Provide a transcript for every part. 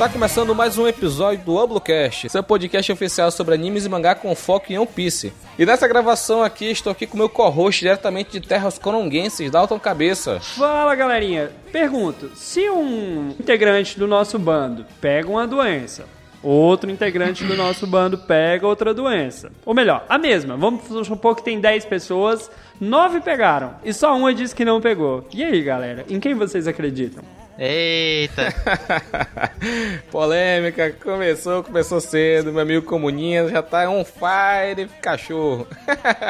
Está começando mais um episódio do Oblocast, seu podcast oficial sobre animes e mangá com foco em One Piece. E nessa gravação aqui, estou aqui com meu co-host diretamente de terras coronguenses, Dalton Cabeça. Fala galerinha, pergunto: se um integrante do nosso bando pega uma doença, outro integrante do nosso bando pega outra doença, ou melhor, a mesma, vamos supor que tem 10 pessoas, 9 pegaram e só uma disse que não pegou. E aí galera, em quem vocês acreditam? Eita! Polêmica, começou, começou cedo. Meu amigo Comuninha já tá on fire, cachorro.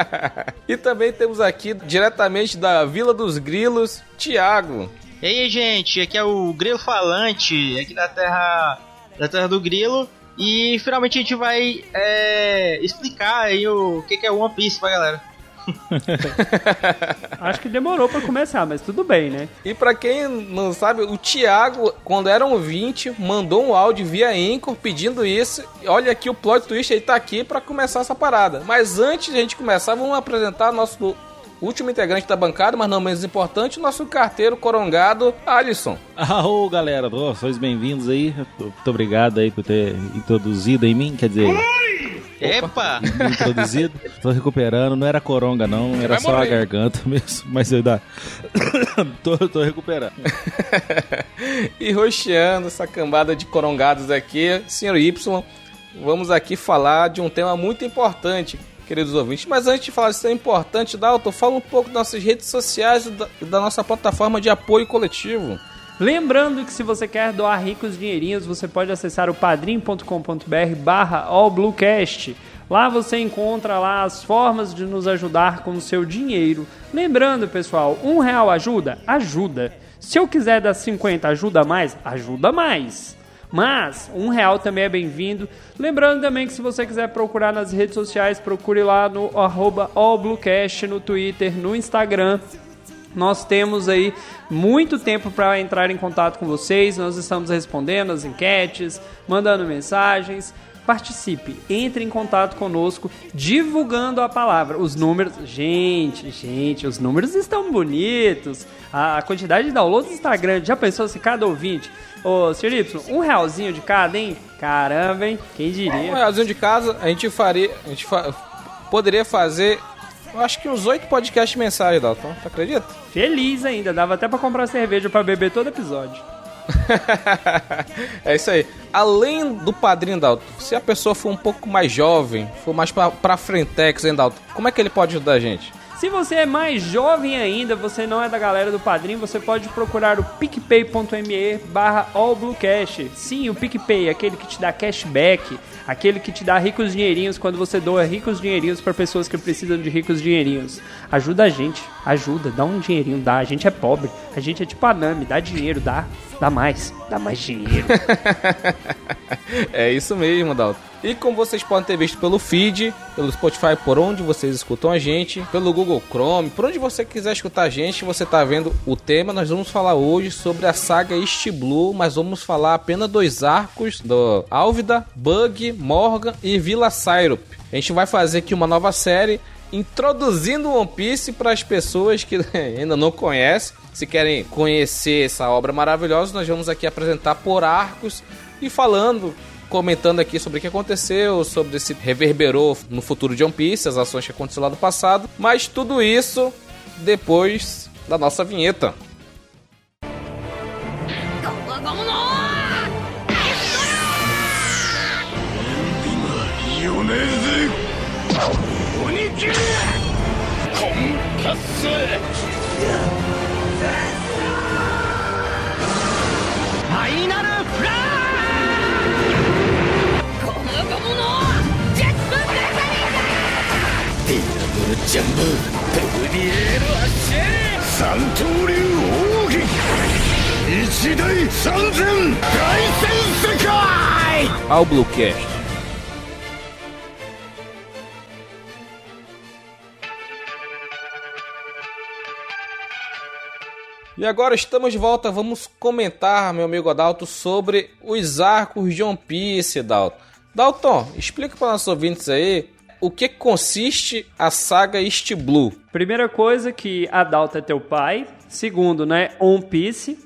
e também temos aqui, diretamente da Vila dos Grilos, Tiago. E aí, gente, aqui é o Grilo Falante, aqui da Terra, da terra do Grilo. E finalmente a gente vai é, explicar aí o que, que é One Piece pra galera. Acho que demorou para começar, mas tudo bem, né? E para quem não sabe, o Thiago, quando era um 20, mandou um áudio via Anchor pedindo isso. Olha aqui o plot twist, ele tá aqui para começar essa parada. Mas antes de a gente começar, vamos apresentar nosso último integrante da bancada, mas não menos importante, o nosso carteiro corongado, Alisson. Ah, ô galera, oh, sois bem-vindos aí. Muito obrigado aí por ter introduzido em mim, quer dizer. Epa! Introduzido. Tô recuperando, não era coronga não, era só morrer. a garganta mesmo, mas eu dá. tô, tô recuperando. e roxeando essa cambada de corongados aqui, senhor Y, vamos aqui falar de um tema muito importante, queridos ouvintes. Mas antes de falar disso é importante, Dalton, fala um pouco das nossas redes sociais e da, da nossa plataforma de apoio coletivo. Lembrando que se você quer doar ricos dinheirinhos, você pode acessar o padrim.com.br barra allbluecast. Lá você encontra lá as formas de nos ajudar com o seu dinheiro. Lembrando, pessoal, um real ajuda? Ajuda. Se eu quiser dar 50, ajuda mais? Ajuda mais. Mas um real também é bem-vindo. Lembrando também que se você quiser procurar nas redes sociais, procure lá no arroba allbluecast no Twitter, no Instagram. Nós temos aí muito tempo para entrar em contato com vocês. Nós estamos respondendo as enquetes, mandando mensagens. Participe, entre em contato conosco, divulgando a palavra. Os números, gente, gente, os números estão bonitos. A quantidade de downloads está grande. Já pensou se cada ouvinte Ô, Sr. Y, um realzinho de cada, hein? Caramba, hein? Quem diria? Um realzinho de casa, a gente faria. A gente fa poderia fazer. Eu acho que uns oito podcasts mensais, Dalton. Tu acredita? Feliz ainda, dava até pra comprar cerveja para beber todo episódio. é isso aí. Além do padrinho Dalton, se a pessoa for um pouco mais jovem, for mais pra, pra frentex, hein, Dalton, como é que ele pode ajudar a gente? Se você é mais jovem ainda, você não é da galera do padrinho, você pode procurar o picpay.me barra allbluecast. Sim, o PicPay, aquele que te dá cashback, aquele que te dá ricos dinheirinhos quando você doa ricos dinheirinhos para pessoas que precisam de ricos dinheirinhos. Ajuda a gente, ajuda, dá um dinheirinho, dá. A gente é pobre, a gente é tipo a Nami, dá dinheiro, dá, dá mais, dá mais dinheiro. é isso mesmo, Dalton. E como vocês podem ter visto pelo feed, pelo Spotify, por onde vocês escutam a gente, pelo Google Chrome, por onde você quiser escutar a gente, você está vendo o tema. Nós vamos falar hoje sobre a saga East Blue, mas vamos falar apenas dos arcos do Álvida, Bug, Morgan e Villa Syrup. A gente vai fazer aqui uma nova série introduzindo One Piece para as pessoas que ainda não conhecem. Se querem conhecer essa obra maravilhosa, nós vamos aqui apresentar por arcos e falando comentando aqui sobre o que aconteceu, sobre se reverberou no futuro de One Piece, as ações que aconteceram lá no passado, mas tudo isso depois da nossa vinheta. キルコンパスファイナルフラッゴムゴムのジェットブレザリーだディアブルジャンボペルリエールアッシェ三刀流奥義一大三千大戦世界。アウブロッケー E agora estamos de volta, vamos comentar, meu amigo Adalto, sobre os arcos de One Piece, Dalton. Dalton, explica para nossos ouvintes aí o que consiste a saga East Blue? Primeira coisa que Adalto é teu pai. Segundo, né, One Piece.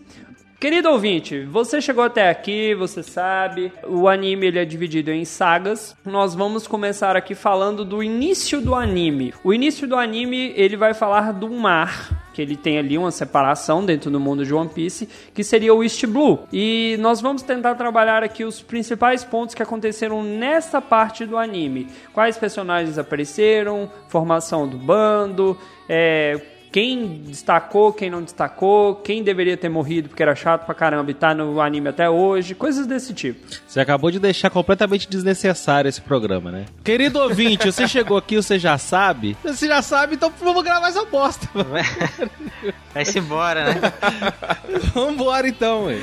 Querido ouvinte, você chegou até aqui, você sabe, o anime ele é dividido em sagas. Nós vamos começar aqui falando do início do anime. O início do anime, ele vai falar do mar, que ele tem ali uma separação dentro do mundo de One Piece, que seria o East Blue. E nós vamos tentar trabalhar aqui os principais pontos que aconteceram nessa parte do anime. Quais personagens apareceram, formação do bando, é, quem destacou, quem não destacou, quem deveria ter morrido porque era chato pra caramba e tá no anime até hoje, coisas desse tipo. Você acabou de deixar completamente desnecessário esse programa, né? Querido ouvinte, você chegou aqui, você já sabe? Você já sabe, então vamos gravar essa bosta. Vai-se embora, né? Vambora então, ué.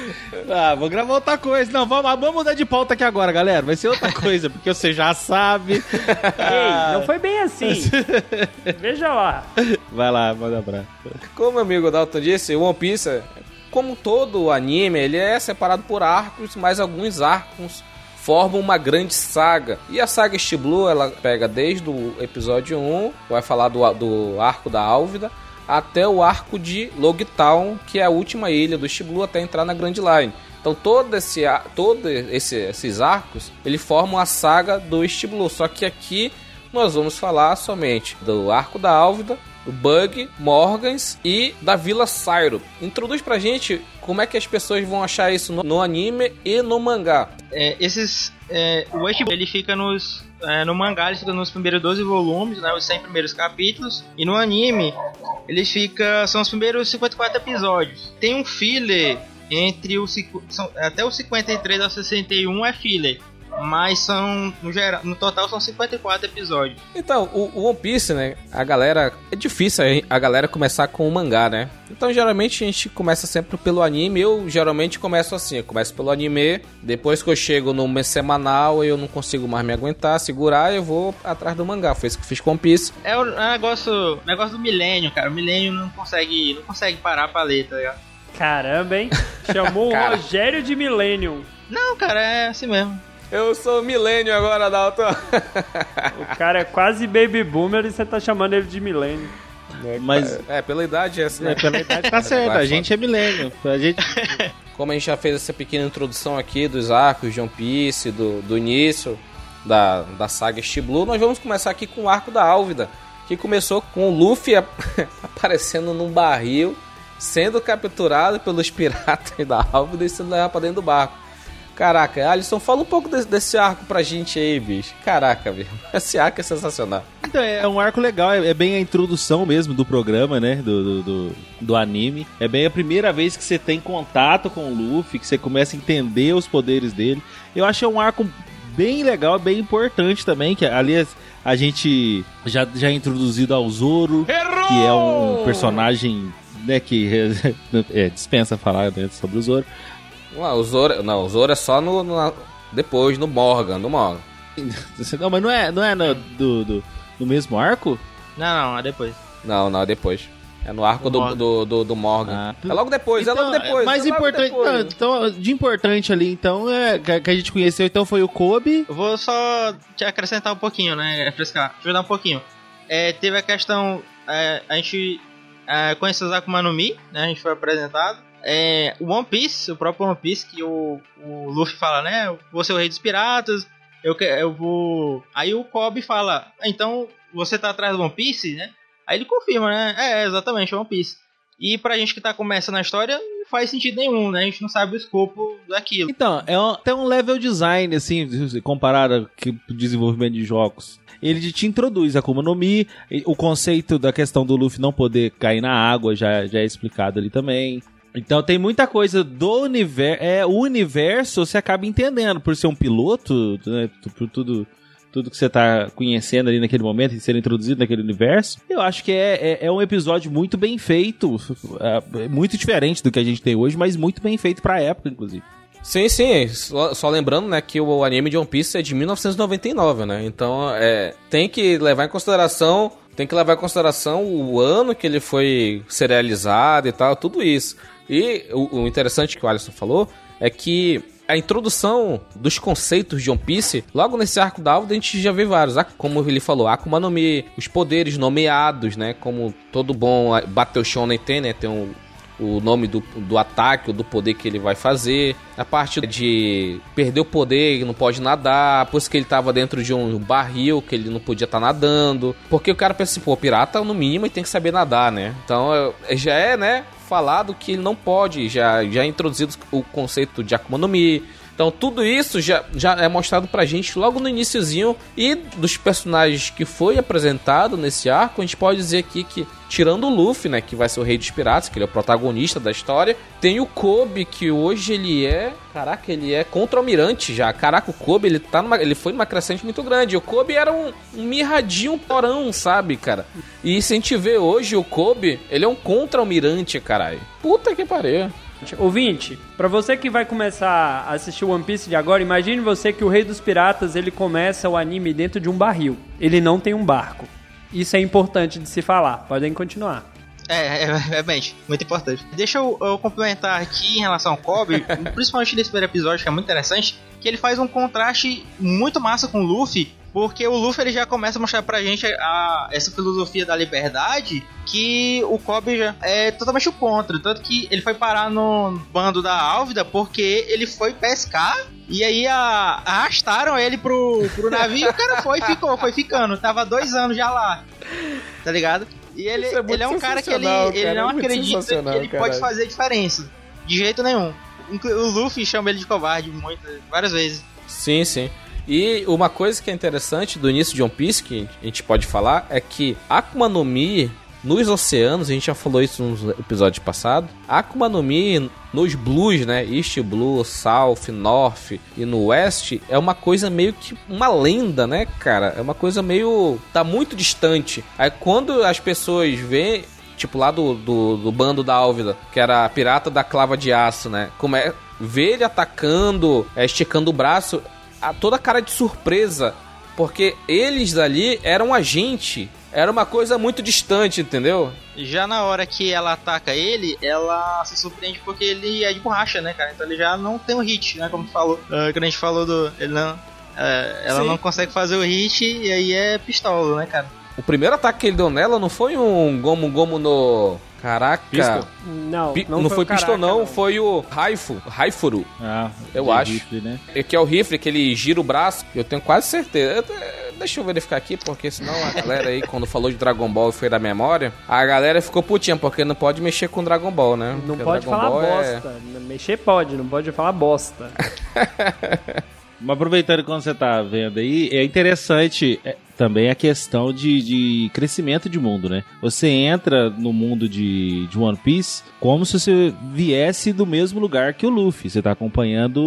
Ah, vou gravar outra coisa. Não, vamos, vamos mudar de pauta aqui agora, galera. Vai ser outra coisa, porque você já sabe. Ei, não foi bem assim. Veja lá. Vai lá, manda abraço. Como meu amigo Dalton disse, o One Piece, como todo anime, ele é separado por arcos, mas alguns arcos formam uma grande saga. E a saga East Blue, ela pega desde o episódio 1, vai falar do, do arco da Álvida, até o arco de Logtown, que é a última ilha do East Blue, até entrar na Grand Line. Então todo esse, esse, esses arcos, ele formam a saga do East Blue. Só que aqui nós vamos falar somente do arco da Álvida, Bug, Morgans e da Vila Syro. Introduz pra gente como é que as pessoas vão achar isso no, anime e no mangá. É, esses. É, o West ele fica nos. É, no mangá ele fica nos primeiros 12 volumes, né, os 100 primeiros capítulos. E no anime ele fica. São os primeiros 54 episódios. Tem um filler entre os. São, até os 53 ao 61 é filler mas são no geral, no total são 54 episódios. Então, o, o, One Piece, né? A galera é difícil a galera começar com o mangá, né? Então, geralmente a gente começa sempre pelo anime. Eu geralmente começo assim, eu começo pelo anime, depois que eu chego no mês semanal, eu não consigo mais me aguentar, segurar, eu vou atrás do mangá. Foi isso que eu fiz com One Piece. É o negócio, negócio do milênio, cara. O milênio não consegue, não consegue parar pra ler, tá ligado? Caramba, hein? Chamou o Rogério de Millennium. Não, cara, é assim mesmo. Eu sou milênio agora, Dalton. o cara é quase baby boomer e você tá chamando ele de milênio. É, Mas é, pela idade é assim, né? É, pela idade tá certo, a gente é milênio. A gente... Como a gente já fez essa pequena introdução aqui dos arcos de One Piece, do, do início da, da saga Blue, nós vamos começar aqui com o arco da Álvida, que começou com o Luffy aparecendo num barril, sendo capturado pelos piratas da Álvida e sendo levado pra dentro do barco. Caraca, Alisson, fala um pouco desse, desse, arco pra gente aí, bicho. Caraca, velho. Esse arco é sensacional. Então, é um arco legal, é, é bem a introdução mesmo do programa, né? Do, do, do, do, anime. É bem a primeira vez que você tem contato com o Luffy, que você começa a entender os poderes dele. Eu acho que é um arco bem legal, bem importante também, que aliás a gente já, já é introduzido ao Zoro, Errou! que é um personagem né, que é, dispensa falar né, sobre o Zoro. Não, o Zoro, não, o Zoro é só no, no depois, no Morgan, no Morgan. Não, mas não é, não é no, do, do, no mesmo arco? Não, não, é depois. Não, não, é depois. É no arco do, Morgan. Do, do, do, Morgan. Ah. É logo depois, então, é logo depois. Mais é importante. Não, então, de importante ali, então, é, que a gente conheceu, então, foi o Kobe. Eu vou só te acrescentar um pouquinho, né? Refrescar. Ajudar um pouquinho. É, teve a questão. É, a gente é, conheceu o Akuma no Mi, né? A gente foi apresentado. É, o One Piece, o próprio One Piece, que o, o Luffy fala, né? Vou ser o rei dos piratas, eu, eu vou. Aí o Kobe fala, então você tá atrás do One Piece, né? Aí ele confirma, né? É, exatamente, One Piece. E pra gente que tá começando a história, não faz sentido nenhum, né? A gente não sabe o escopo daquilo. Então, é um, até um level design, assim, comparado com o desenvolvimento de jogos. Ele te introduz a Akuma no Mi, o conceito da questão do Luffy não poder cair na água já, já é explicado ali também. Então tem muita coisa do universo. É, o universo você acaba entendendo por ser um piloto, né, por tudo tudo que você tá conhecendo ali naquele momento e ser introduzido naquele universo. Eu acho que é, é, é um episódio muito bem feito, é, muito diferente do que a gente tem hoje, mas muito bem feito pra época, inclusive. Sim, sim. Só, só, lembrando, né, que o anime de One Piece é de 1999, né? Então, é, tem que levar em consideração, tem que levar em consideração o ano que ele foi serializado e tal, tudo isso. E o, o interessante que o Alisson falou é que a introdução dos conceitos de One Piece, logo nesse arco da Alda, a gente já vê vários. Como ele falou, Akuma no Mi, os poderes nomeados, né? Como todo bom Battle Shonen tem, né? Tem um, o nome do, do ataque ou do poder que ele vai fazer. A parte de perder o poder, não pode nadar, por isso que ele tava dentro de um barril, que ele não podia estar tá nadando. Porque o cara pensa assim, pô, pirata no mínimo ele tem que saber nadar, né? Então já é, né, falado que ele não pode, já, já introduzido o conceito de Akuma no Mi, então tudo isso já, já é mostrado pra gente logo no iníciozinho e dos personagens que foi apresentado nesse arco, a gente pode dizer aqui que tirando o Luffy, né, que vai ser o rei dos piratas, que ele é o protagonista da história, tem o Kobe que hoje ele é, caraca, ele é contra-almirante já. Caraca, o Kobe, ele tá numa, ele foi numa crescente muito grande. O Kobe era um, um mirradinho porão, sabe, cara? E se a gente vê hoje o Kobe, ele é um contra-almirante, caralho. Puta que pariu. Ouvinte, para você que vai começar a assistir One Piece de agora, imagine você que o Rei dos Piratas ele começa o anime dentro de um barril. Ele não tem um barco. Isso é importante de se falar. Podem continuar. É, é, é bem, muito importante. Deixa eu, eu, complementar aqui em relação ao Kobe, principalmente nesse primeiro episódio, que é muito interessante, que ele faz um contraste muito massa com o Luffy, porque o Luffy ele já começa a mostrar pra gente a, essa filosofia da liberdade que o Kobe já é totalmente o contra. Tanto que ele foi parar no bando da Álvida porque ele foi pescar e aí a, arrastaram ele pro, pro navio e o cara foi e ficou, foi ficando. Tava dois anos já lá. Tá ligado? E ele é, ele é um cara que ele, cara, ele não é acredita que ele caralho. pode fazer diferença. De jeito nenhum. O Luffy chama ele de covarde muitas, várias vezes. Sim, sim. E uma coisa que é interessante do início de One Piece, que a gente pode falar, é que Akuma no Mi nos oceanos, a gente já falou isso no episódio passado, Akuma no Mi nos blues, né, East Blue, South, North e no West, é uma coisa meio que uma lenda, né, cara? É uma coisa meio... tá muito distante. Aí quando as pessoas veem tipo lá do, do, do, bando da Álvida, que era a pirata da clava de aço, né? Como é ver ele atacando, é, esticando o braço, a, toda a cara de surpresa, porque eles ali eram a gente. Era uma coisa muito distante, entendeu? Já na hora que ela ataca ele, ela se surpreende porque ele é de borracha, né, cara? Então ele já não tem o um hit, né? Como falou. Uh, quando a gente falou do. Ele não. Uh, ela Sim. não consegue fazer o hit e aí é pistola, né, cara? O primeiro ataque que ele deu nela não foi um gomo gomo no Caraca. Pistol? Não, Pi não, não, foi, foi Pistol, não, não, foi o Raifu, Raifuru. Ah, eu acho. Rifle, né? É que é o rifle, que ele gira o braço. Eu tenho quase certeza. Deixa eu verificar aqui, porque senão a galera aí, quando falou de Dragon Ball e foi da memória, a galera ficou putinha, porque não pode mexer com Dragon Ball, né? Não porque pode Dragon falar Ball é bosta. É... Mexer pode, não pode falar bosta. Mas aproveitando quando você tá vendo aí, é interessante. Também a questão de, de crescimento de mundo, né? Você entra no mundo de, de One Piece como se você viesse do mesmo lugar que o Luffy. Você tá acompanhando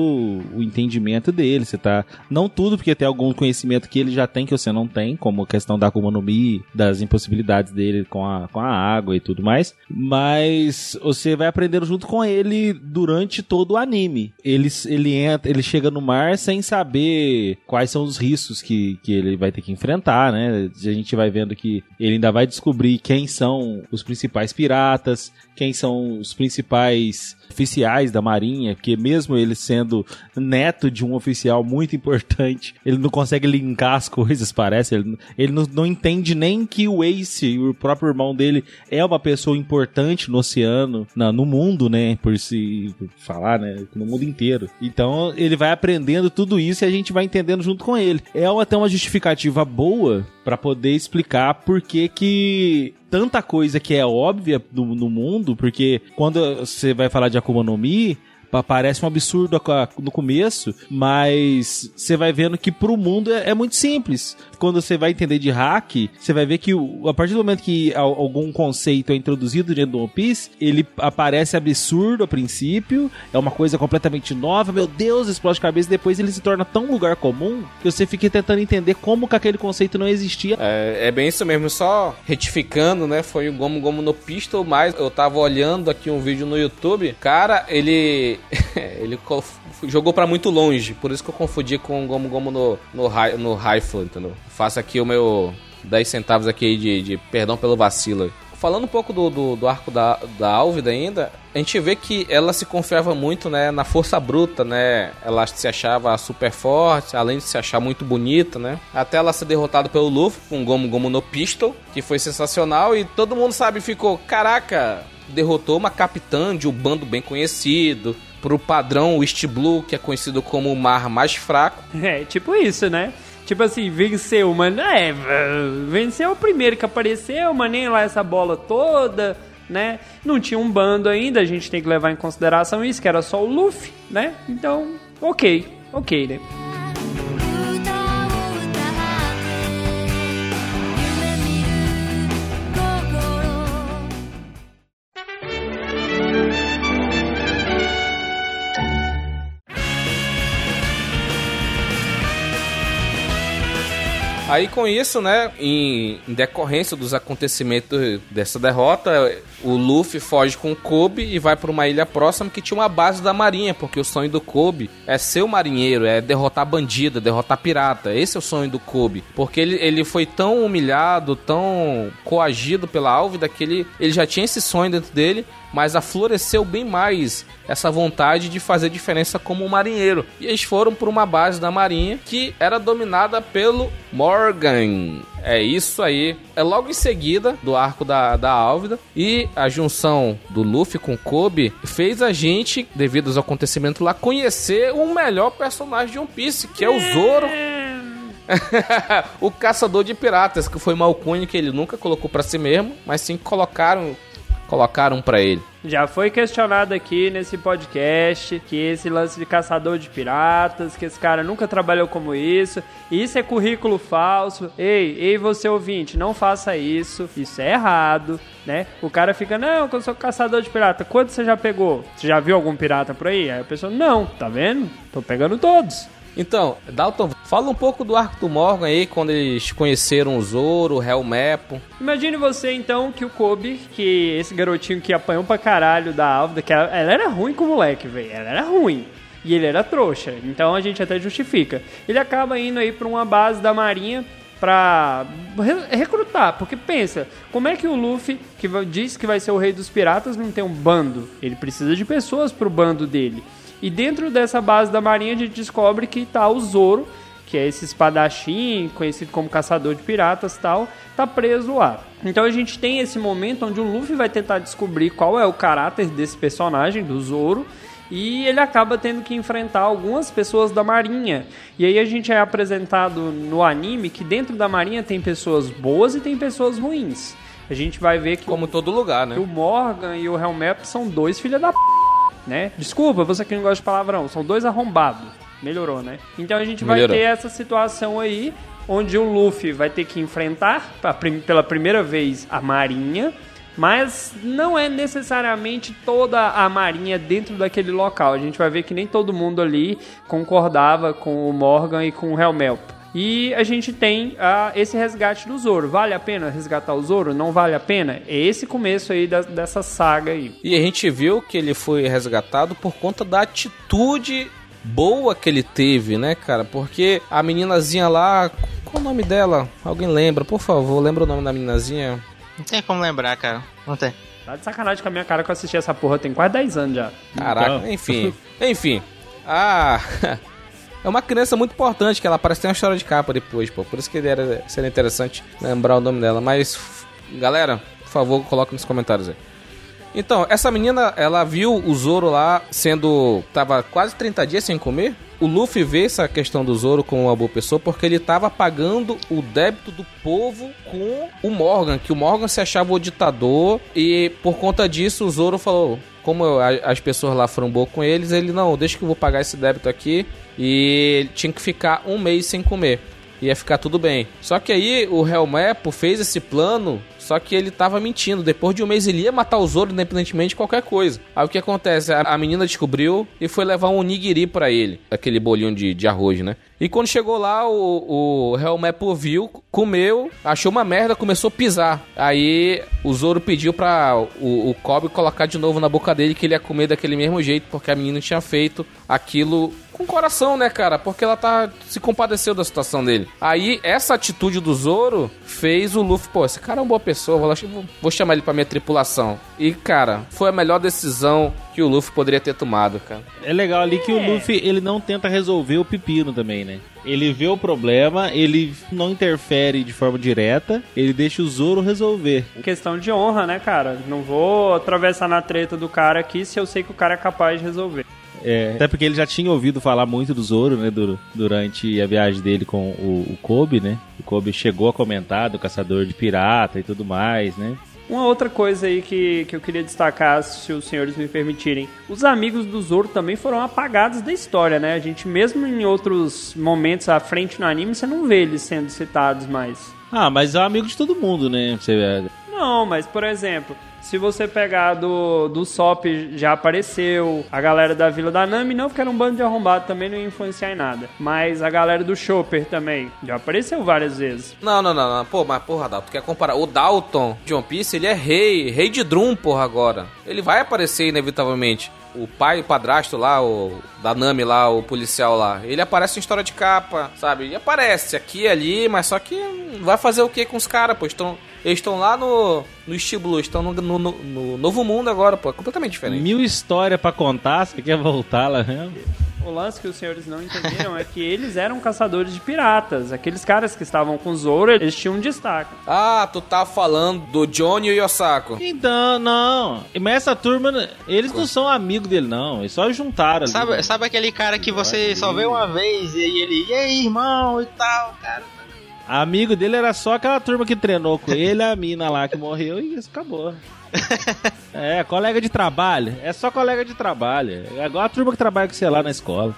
o entendimento dele, você tá... Não tudo, porque tem algum conhecimento que ele já tem que você não tem, como a questão da Akuma no Mi, das impossibilidades dele com a, com a água e tudo mais, mas você vai aprendendo junto com ele durante todo o anime. Ele, ele entra, ele chega no mar sem saber quais são os riscos que, que ele vai ter que enfrentar né? A gente vai vendo que ele ainda vai descobrir quem são os principais piratas, quem são os principais oficiais da Marinha, porque mesmo ele sendo neto de um oficial muito importante, ele não consegue linkar as coisas, parece. Ele, ele não, não entende nem que o Ace, o próprio irmão dele, é uma pessoa importante no oceano, na, no mundo, né? Por se falar, né? No mundo inteiro. Então ele vai aprendendo tudo isso e a gente vai entendendo junto com ele. É até uma justificativa boa para poder explicar por que que tanta coisa que é óbvia no, mundo, porque quando você vai falar de Akuma no Mi, parece um absurdo no começo, mas você vai vendo que pro mundo é, é, muito simples. Quando você vai entender de hack, você vai ver que a partir do momento que algum conceito é introduzido dentro do One Piece, ele aparece absurdo a princípio, é uma coisa completamente nova, meu Deus, explode cabeça, e depois ele se torna tão lugar comum que você fica tentando entender como que aquele conceito não existia. É, é bem isso mesmo, só retificando, né? Foi o Gomu Gomu no Pistol, mas eu tava olhando aqui um vídeo no YouTube, cara, ele ele jogou para muito longe, por isso que eu confundi com o Gomu Gomu no, no, no Rifle, entendeu? Faço aqui o meu 10 centavos aqui de, de perdão pelo vacilo. falando um pouco do, do, do arco da, da Álvida ainda, a gente vê que ela se confiava muito, né, na força bruta, né? Ela se achava super forte, além de se achar muito bonita, né? Até ela ser derrotada pelo Luffy com um Gomu Gomu no Pistol, que foi sensacional e todo mundo sabe, ficou, caraca, derrotou uma capitã de um bando bem conhecido, pro padrão East Blue, que é conhecido como o mar mais fraco. É, tipo isso, né? Tipo assim, venceu, mano. É, venceu o primeiro que apareceu, mas nem lá essa bola toda, né? Não tinha um bando ainda, a gente tem que levar em consideração isso, que era só o Luffy, né? Então, ok, ok, né? Aí com isso, né, em, decorrência dos acontecimentos dessa derrota, o Luffy foge com o Kobe e vai para uma ilha próxima que tinha uma base da marinha, porque o sonho do Kobe é ser o marinheiro, é derrotar bandido, derrotar pirata. Esse é o sonho do Kobe, porque ele, ele foi tão humilhado, tão coagido pela Álvida que ele, ele já tinha esse sonho dentro dele, mas afloresceu bem mais essa vontade de fazer diferença como marinheiro. E eles foram por uma base da marinha que era dominada pelo Morgan. É isso aí. É logo em seguida do arco da, da Álvida. E a junção do Luffy com Kobe fez a gente, devido aos acontecimentos lá, conhecer o melhor personagem de One Piece, que é o Zoro. o caçador de piratas, que foi uma alcunha que ele nunca colocou pra si mesmo, mas sim colocaram colocaram pra ele. Já foi questionado aqui nesse podcast que esse lance de caçador de piratas, que esse cara nunca trabalhou como isso, isso é currículo falso. Ei, ei, você ouvinte, não faça isso, isso é errado, né? O cara fica, não, que eu sou caçador de pirata. Quanto você já pegou? Você já viu algum pirata por aí? Aí a pessoa, não, tá vendo? Tô pegando todos. Então, Dalton, fala um pouco do arco do Morgan aí, quando eles conheceram o Zoro, o Helmepo. Imagine você então que o Kobe, que esse garotinho que apanhou pra caralho da Álvida, que ela, ela era ruim com o moleque, velho. Ela era ruim. E ele era trouxa. Então a gente até justifica. Ele acaba indo aí pra uma base da marinha pra re- recrutar. Porque pensa, como é que o Luffy, que diz que vai ser o rei dos piratas, não tem um bando? Ele precisa de pessoas pro bando dele. E dentro dessa base da marinha a gente descobre que tá o Zoro, que é esse espadachim, conhecido como caçador de piratas e tal, tá preso lá. Então a gente tem esse momento onde o Luffy vai tentar descobrir qual é o caráter desse personagem, do Zoro, e ele acaba tendo que enfrentar algumas pessoas da marinha. E aí a gente é apresentado no anime que dentro da marinha tem pessoas boas e tem pessoas ruins. A gente vai ver que Como todo lugar, né? o Morgan e o Helmep são dois filha da p, né? Desculpa, você que não gosta de palavrão, são dois arrombados. Melhorou, né? Então a gente vai Melhorou. ter essa situação aí, onde o Luffy vai ter que enfrentar pela primeira vez a Marinha, mas não é necessariamente toda a Marinha dentro daquele local. A gente vai ver que nem todo mundo ali concordava com o Morgan e com o Helmep. E a gente tem ah, esse resgate do Zoro. Vale a pena resgatar o Zoro? Não vale a pena? É esse começo aí da- dessa saga aí. E a gente viu que ele foi resgatado por conta da atitude boa que ele teve, né, cara? Porque a meninazinha lá, qual o nome dela? Alguém lembra? Por favor, lembra o nome da meninazinha? Não tem como lembrar, cara. Não tem. Tá de sacanagem com a minha cara que eu assisti essa porra tem quase 10 anos já. Caraca, Então. enfim. Enfim. Ah, é uma criança muito importante que ela parece ter uma história de capa depois, pô. Por isso que era, seria interessante lembrar o nome dela. Mas, galera, por favor, coloque nos comentários aí. Então, essa menina, ela viu o Zoro lá sendo. Tava quase 30 dias sem comer. O Luffy vê essa questão do Zoro como uma boa pessoa porque ele tava pagando o débito do povo com o Morgan, que o Morgan se achava o ditador e por conta disso o Zoro falou: como as pessoas lá foram boas com eles, ele não, deixa que eu vou pagar esse débito aqui e ele tinha que ficar um mês sem comer. Ia ficar tudo bem. Só que aí o Helmepo fez esse plano, só que ele tava mentindo. Depois de um mês ele ia matar o Zoro independentemente de qualquer coisa. Aí o que acontece? A, menina descobriu e foi levar um nigiri pra ele. Aquele bolinho de, de arroz, né? E quando chegou lá, o, o Helmepo viu, comeu, achou uma merda, começou a pisar. Aí o Zoro pediu pra o, o Kobe colocar de novo na boca dele que ele ia comer daquele mesmo jeito, porque a menina tinha feito aquilo com coração, né, cara? Porque ela tá se compadeceu da situação dele. Aí, essa atitude do Zoro fez o Luffy, pô, esse cara é uma boa pessoa, vou, lá- vou- chamar ele pra minha tripulação. E, cara, foi a melhor decisão que o Luffy poderia ter tomado, cara. É legal ali que o Luffy, ele não tenta resolver o pepino também, né? Ele vê o problema, ele não interfere de forma direta, ele deixa o Zoro resolver. Questão de honra, né, cara? Não vou atravessar na treta do cara aqui se eu sei que o cara é capaz de resolver. É, até porque ele já tinha ouvido falar muito do Zoro, né, du- durante a viagem dele com o, o Kobe, né? O Kobe chegou a comentar do caçador de pirata e tudo mais, né? Uma outra coisa aí que, que eu queria destacar, se os senhores me permitirem. Os amigos do Zoro também foram apagados da história, né? A gente, mesmo em outros momentos à frente no anime, você não vê eles sendo citados mais. Ah, mas é um amigo de todo mundo, né? Você vê. Não, mas por exemplo, se você pegar do, do Sop já apareceu, a galera da Vila da Nami não, porque era um bando de arrombado, também não ia influenciar em nada. Mas a galera do Chopper também já apareceu várias vezes. Não, não, não, não. Pô, mas porra, Dalton, quer comparar? O Dalton de One Piece, ele é rei, rei de Drum, porra, agora. Ele vai aparecer inevitavelmente. O pai, o padrasto lá, o da Nami lá, o policial lá, ele aparece em história de capa, sabe? Ele aparece aqui e ali, mas só que vai fazer o que com os caras, pô? Estão, eles estão lá no, no estíbulo, estão no, no- no- no novo mundo agora, pô. É completamente diferente. Mil histórias pra contar, você quer voltar lá mesmo? O lance que os senhores não entenderam é que eles eram caçadores de piratas. Aqueles caras que estavam com o Zoro, eles tinham um destaque. Ah, tu tá falando do Johnny e o Yosako. Então, não. Mas essa turma, eles não são amigos dele, não. Eles só juntaram ali. Sabe, sabe aquele cara que você só vê uma vez e aí ele, e aí, irmão, e tal, cara. Amigo dele era só aquela turma que treinou com ele, a mina lá que morreu e isso acabou. É, colega de trabalho. É só colega de trabalho. É igual a turma que trabalha com você lá na escola.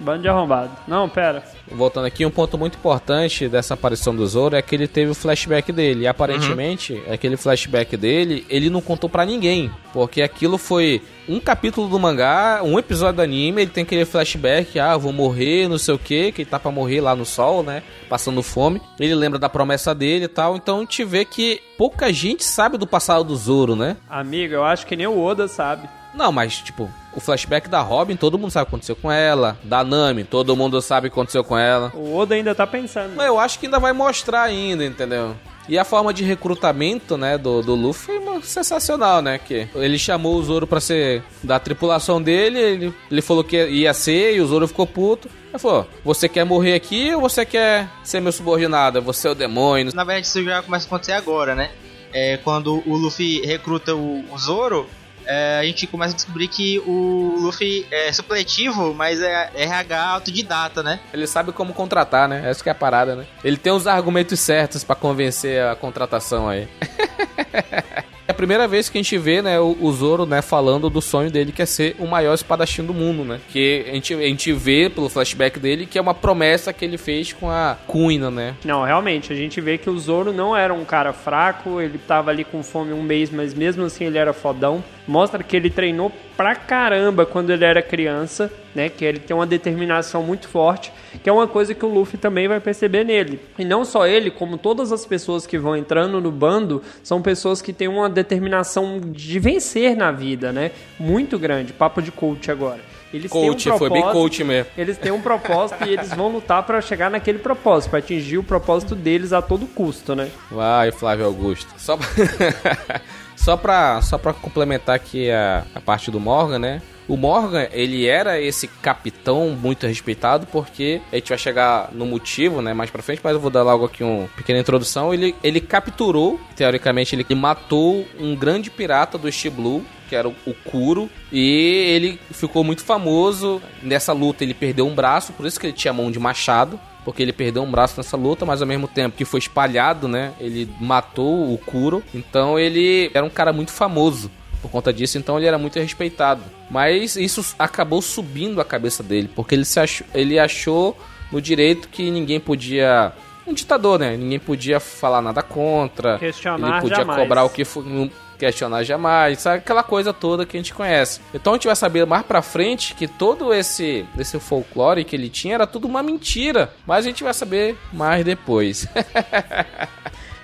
Bando de arrombado. Não, pera. Voltando aqui, um ponto muito importante dessa aparição do Zoro é que ele teve o flashback dele. E aparentemente, aquele flashback dele, ele não contou pra ninguém. Porque aquilo foi um capítulo do mangá, um episódio do anime, ele tem aquele flashback, ah, eu vou morrer, não sei o que, que ele tá pra morrer lá no sol, né? Passando fome. Ele lembra da promessa dele e tal. Então a gente vê que pouca gente sabe do passado do Zoro, né? Amigo, eu acho que nem o Oda sabe. Não, mas, tipo, o flashback da Robin, todo mundo sabe o que aconteceu com ela. Da Nami, todo mundo sabe o que aconteceu com ela. O Oda ainda tá pensando. Mas eu acho que ainda vai mostrar ainda, entendeu? E a forma de recrutamento, né, do, do Luffy foi sensacional, né? Que ele chamou o Zoro pra ser da tripulação dele, ele, ele falou que ia ser e o Zoro ficou puto. Ele falou: Você quer morrer aqui ou você quer ser meu subordinado? Você é o demônio. Na verdade, isso já começa a acontecer agora, né? É, quando o Luffy recruta o, o Zoro, é, a gente começa a descobrir que o Luffy é supletivo, mas é RH autodidata, né? Ele sabe como contratar, né? Essa que é a parada, né? Ele tem os argumentos certos pra convencer a contratação aí. A primeira vez que a gente vê, né, o, o Zoro, né, falando do sonho dele que é ser o maior espadachim do mundo, né? Que a gente, a gente vê pelo flashback dele que é uma promessa que ele fez com a Kuina, né? Não, realmente, a gente vê que o Zoro não era um cara fraco, ele tava ali com fome um mês, mas mesmo assim ele era fodão. Mostra que ele treinou pra caramba quando ele era criança, né? Que ele tem uma determinação muito forte, que é uma coisa que o Luffy também vai perceber nele. E não só ele, como todas as pessoas que vão entrando no bando, são pessoas que têm uma determinação de vencer na vida, né? Muito grande. Papo de coach agora. Eles têm um Coach, foi bem coach mesmo. eles têm um propósito e eles vão lutar pra chegar naquele propósito, pra atingir o propósito deles a todo custo, né? Vai, Flávio Augusto. Só pra, só pra, só pra complementar aqui a, a parte do Morgan, né? O Morgan, ele era esse capitão muito respeitado porque a gente vai chegar no motivo, né, mais pra frente, mas eu vou dar logo aqui uma pequena introdução. Ele, ele capturou, teoricamente, ele matou um grande pirata do East Blue, que era o, Kuro, e ele ficou muito famoso. Nessa luta ele perdeu um braço, por isso que ele tinha mão de machado porque ele perdeu um braço nessa luta, mas ao mesmo tempo que foi espalhado, né? Ele matou o Kuro. Então ele era um cara muito famoso por conta disso, então ele era muito respeitado. Mas isso acabou subindo a cabeça dele, porque ele se achou, ele achou no direito que ninguém podia um ditador, né? Ninguém podia falar nada contra. Questionar ele podia jamais. cobrar o que for, não questionar jamais, sabe aquela coisa toda que a gente conhece. Então a gente vai saber mais pra frente que todo esse esse folclore que ele tinha era tudo uma mentira, mas a gente vai saber mais depois.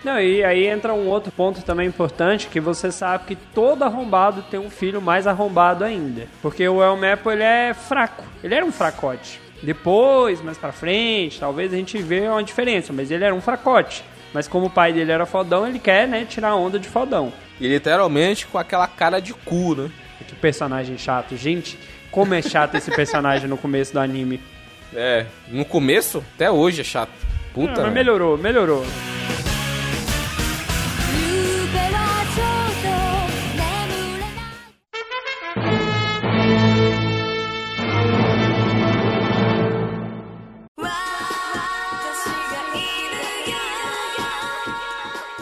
Não, e aí entra um outro ponto também importante, que você sabe que todo arrombado tem um filho mais arrombado ainda. Porque o El Mepo, ele é fraco. Ele era um fracote. Depois, mais pra frente, talvez a gente vê uma diferença, mas ele era um fracote. Mas como o pai dele era fodão, ele quer, né, tirar onda de fodão. E literalmente com aquela cara de cu, né? Que personagem chato. Gente, como é chato esse personagem no começo do anime. É, no começo, até hoje é chato. Puta. Ah, mas melhorou, melhorou.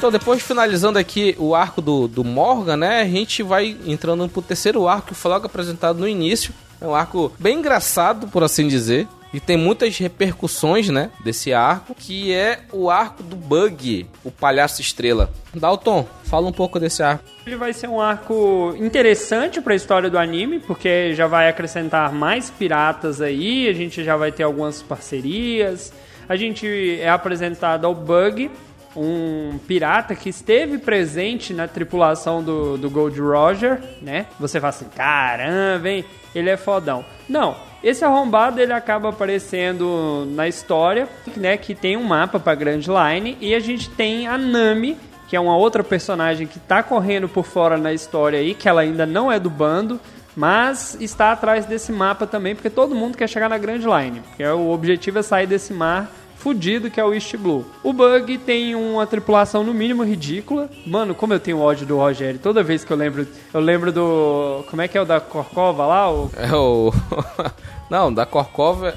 Então, depois finalizando aqui o arco do, do Morgan, né? A gente vai entrando pro terceiro arco que foi logo apresentado no início. É um arco bem engraçado, por assim dizer. E tem muitas repercussões, né? Desse arco, que é o arco do Bug, o palhaço estrela. Dalton, fala um pouco desse arco. Ele vai ser um arco interessante para a história do anime, porque já vai acrescentar mais piratas aí, a gente já vai ter algumas parcerias. A gente é apresentado ao Bug, um pirata que esteve presente na tripulação do, do Gold Roger, né? Você fala assim, caramba, hein? Ele é fodão. Não, esse arrombado ele acaba aparecendo na história, né? Que tem um mapa para Grand Line e a gente tem a Nami, que é uma outra personagem que tá correndo por fora na história aí, que ela ainda não é do bando, mas está atrás desse mapa também, porque todo mundo quer chegar na Grand Line. Porque o objetivo é sair desse mar fudido que é o East Blue. O Bug tem uma tripulação no mínimo ridícula. Mano, como eu tenho ódio do Rogério. Toda vez que eu lembro, eu lembro do como é que é o da Corcova lá, o É o. Não, da Corcova.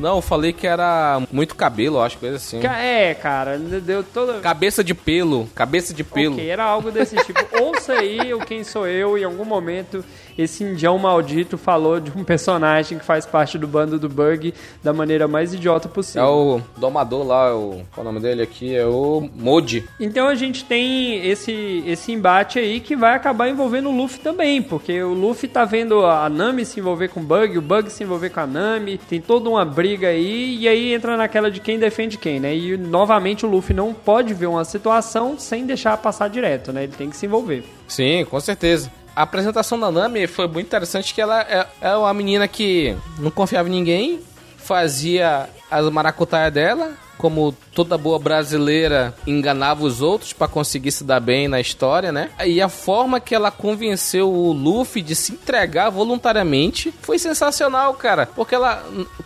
Não, eu falei que era muito cabelo, acho, coisa assim. É, cara, deu toda Cabeça de pelo, cabeça de pelo. Ok, era algo desse tipo. Ouça aí o Quem Sou Eu, em algum momento esse indião maldito falou de um personagem que faz parte do bando do Bug da maneira mais idiota É possível. o domador lá, o, qual é o nome dele aqui? É o Modi. Então a gente tem esse, esse embate aí que vai acabar envolvendo o Luffy também, porque o Luffy tá vendo a Nami se envolver com o Bug, o Bug se envolver com a Nami, tem toda uma briga aí, e aí entra naquela de quem defende quem, né? E novamente o Luffy não pode ver uma situação sem deixar passar direto, né? Ele tem que se envolver. Sim, com certeza. A apresentação da Nami foi muito interessante que ela é, é uma menina que não confiava em ninguém, fazia as maracutaias dela, como toda boa brasileira enganava os outros pra conseguir se dar bem na história, né? E a forma que ela convenceu o Luffy de se entregar voluntariamente foi sensacional, cara, porque ela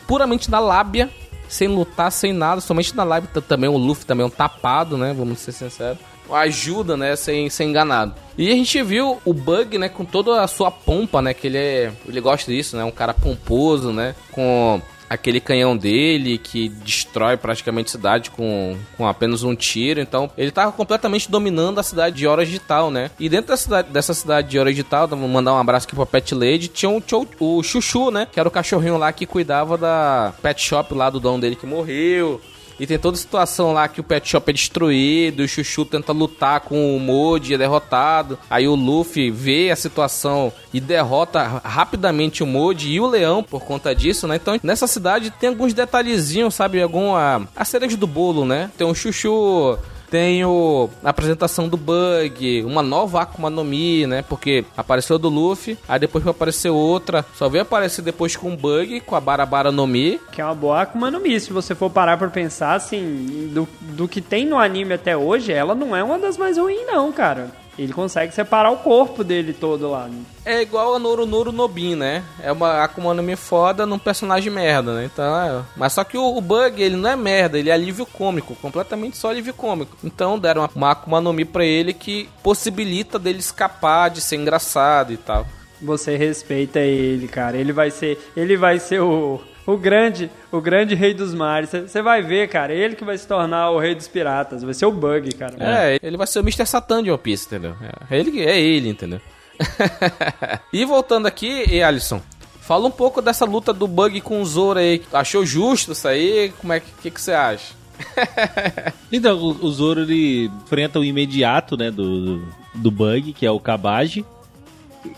puramente na lábia sem lutar, sem nada, somente na t- também o Luffy também é um tapado, né? Vamos ser sinceros. Ajuda, né? Sem ser enganado. E a gente viu o Bug, né? Com toda a sua pompa, né? Que ele é. Ele gosta disso, né? Um cara pomposo, né? Com aquele canhão dele que destrói praticamente a cidade com, com apenas um tiro. Então, ele tava completamente dominando a cidade de Hora Digital, né? E dentro da cidade, dessa cidade de Hora Digital, vou mandar um abraço aqui pra Pet Lady, tinha um, tinha o Chuchu, né? Que era o cachorrinho lá que cuidava da pet shop lá do dono dele que morreu. E tem toda a situação lá que o pet shop é destruído, o Chuchu tenta lutar com o Modi, é derrotado. Aí o Luffy vê a situação e derrota rapidamente o Modi e o Leão por conta disso, né? Então nessa cidade tem alguns detalhezinhos, sabe? Alguma. A cereja do bolo, né? Tem o Chuchu. Tem o, a apresentação do Bug, uma nova Akuma no Mi, né? Porque apareceu do Luffy, aí depois vai aparecer outra. Só veio aparecer depois com o Bug, com a Barabara no Mi. Que é uma boa Akuma no Mi. Se você for parar pra pensar, assim, do, do que tem no anime até hoje, ela não é uma das mais ruins, não, cara. Ele consegue separar o corpo dele todo lá. É igual a Noro Noro Nobin, né? É uma Akuma no Mi foda num personagem merda, né? Então, é... Mas só que o, o Bug, ele não é merda, ele é alívio cômico, completamente só alívio cômico. Então deram uma, uma Akuma no Mi pra ele que possibilita dele escapar de ser engraçado e tal. Você respeita ele, cara. Ele vai ser, ele vai ser o, o grande, o grande rei dos mares. Você vai ver, cara. Ele que vai se tornar o rei dos piratas. Vai ser o Bug, cara. É, ele vai ser o Mr. Satan de One Piece, entendeu? É ele, é ele entendeu? e voltando aqui, e Alisson, fala um pouco dessa luta do Bug com o Zoro aí. Achou justo isso aí? Como é que, que, que você acha? Então, o, o Zoro ele enfrenta o imediato, né, do, do, do Bug, que é o Kabaji.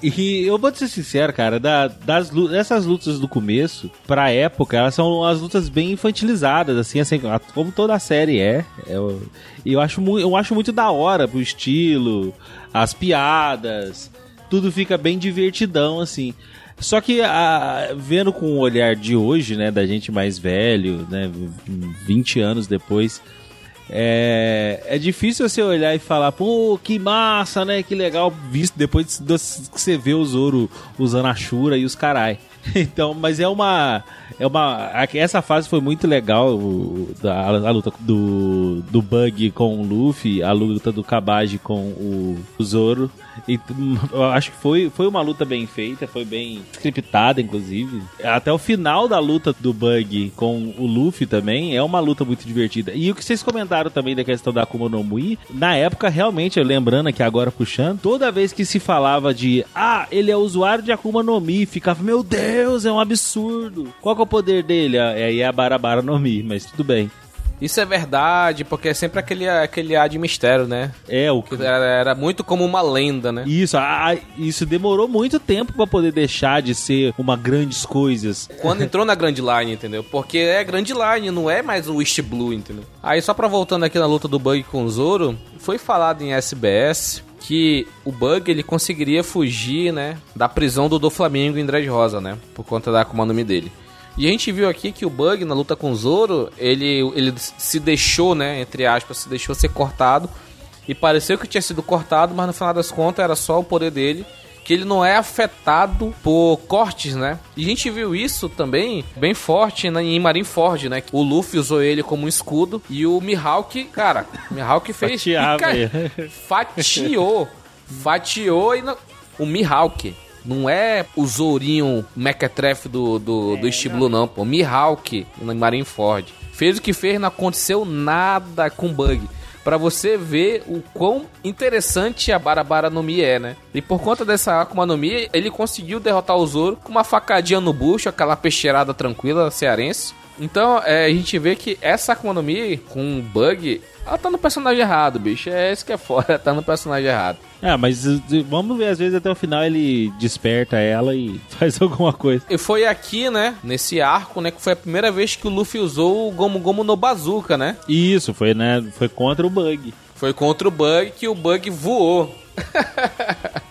E eu vou ser sincero, cara, da- das, essas lutas do começo, pra época, elas são as lutas bem infantilizadas, assim, assim como toda a série é. Eu, eu, acho, eu acho muito da hora pro estilo, as piadas, tudo fica bem divertidão, assim. Só que a- vendo com o olhar de hoje, né, da gente mais velho, né, 20 anos depois, é, é difícil você olhar e falar, pô, que massa, né? Que legal, visto depois de- que você vê o Zoro usando a Shura e os carai. Então, mas é uma. É uma. a- Essa fase foi muito legal. o- da- a, luta do, do Bug com o Luffy, a luta do Kabage com o, o Zoro. E, acho que foi, foi uma luta bem feita, foi bem scriptada, inclusive. Até o final da luta do Bug com o Luffy também é uma luta muito divertida. E o que vocês comentaram também da questão da Akuma no Mi, na época, realmente, lembrando aqui agora puxando, toda vez que se falava de ah, ele é usuário de Akuma no Mi, ficava, meu Deus, é um absurdo. Qual que é o poder dele? Ah, Aí é a Barabara no Mi, mas tudo bem. Isso é verdade, porque é sempre aquele, aquele ar de mistério, né? É o Que Era, era muito como uma lenda, né? Isso, ah, isso demorou muito tempo pra poder deixar de ser uma grandes coisas. Quando entrou na Grand Line, entendeu? Porque é Grand Line, não é mais o East Blue, entendeu? Aí só pra voltando aqui na luta do Bug com o Zoro, foi falado em SBS que o Bug ele conseguiria fugir, né, da prisão do Doflamingo em Dressrosa, né, por conta da Akuma dele. E a gente viu aqui que o Bug na luta com o Zoro, ele, ele se deixou, né, entre aspas, se deixou ser cortado e pareceu que tinha sido cortado, mas no final das contas era só o poder dele que ele não é afetado por cortes, né? E a gente viu isso também bem forte na- em Marineford, né? O Luffy usou ele como um escudo e o Mihawk, cara, o Mihawk fez pica- ele. fatiou, fatiou e não... o Mihawk não é o Zorinho Mequetrefe do, do, do East Blue, não, pô. O Mihawk no Marineford. Fez o que fez, não aconteceu nada com bug. Pra você ver o quão interessante a Barabara no Mi é, né? E por conta dessa Akuma no Mi, ele conseguiu derrotar o Zoro com uma facadinha no bucho, aquela peixeirada tranquila cearense. Então, é, a gente vê que essa Akuma no Mi, com o Bug, ela tá no personagem errado, bicho. É isso que é fora, tá no personagem errado. Ah, mas uh, vamos ver, às vezes até o final ele desperta ela e faz alguma coisa. E foi aqui, né, nesse arco, né, que foi a primeira vez que o Luffy usou o Gomu Gomu no Bazooka, né? Isso, foi, né? Foi contra o bug. Foi contra o Bug que o Bug voou.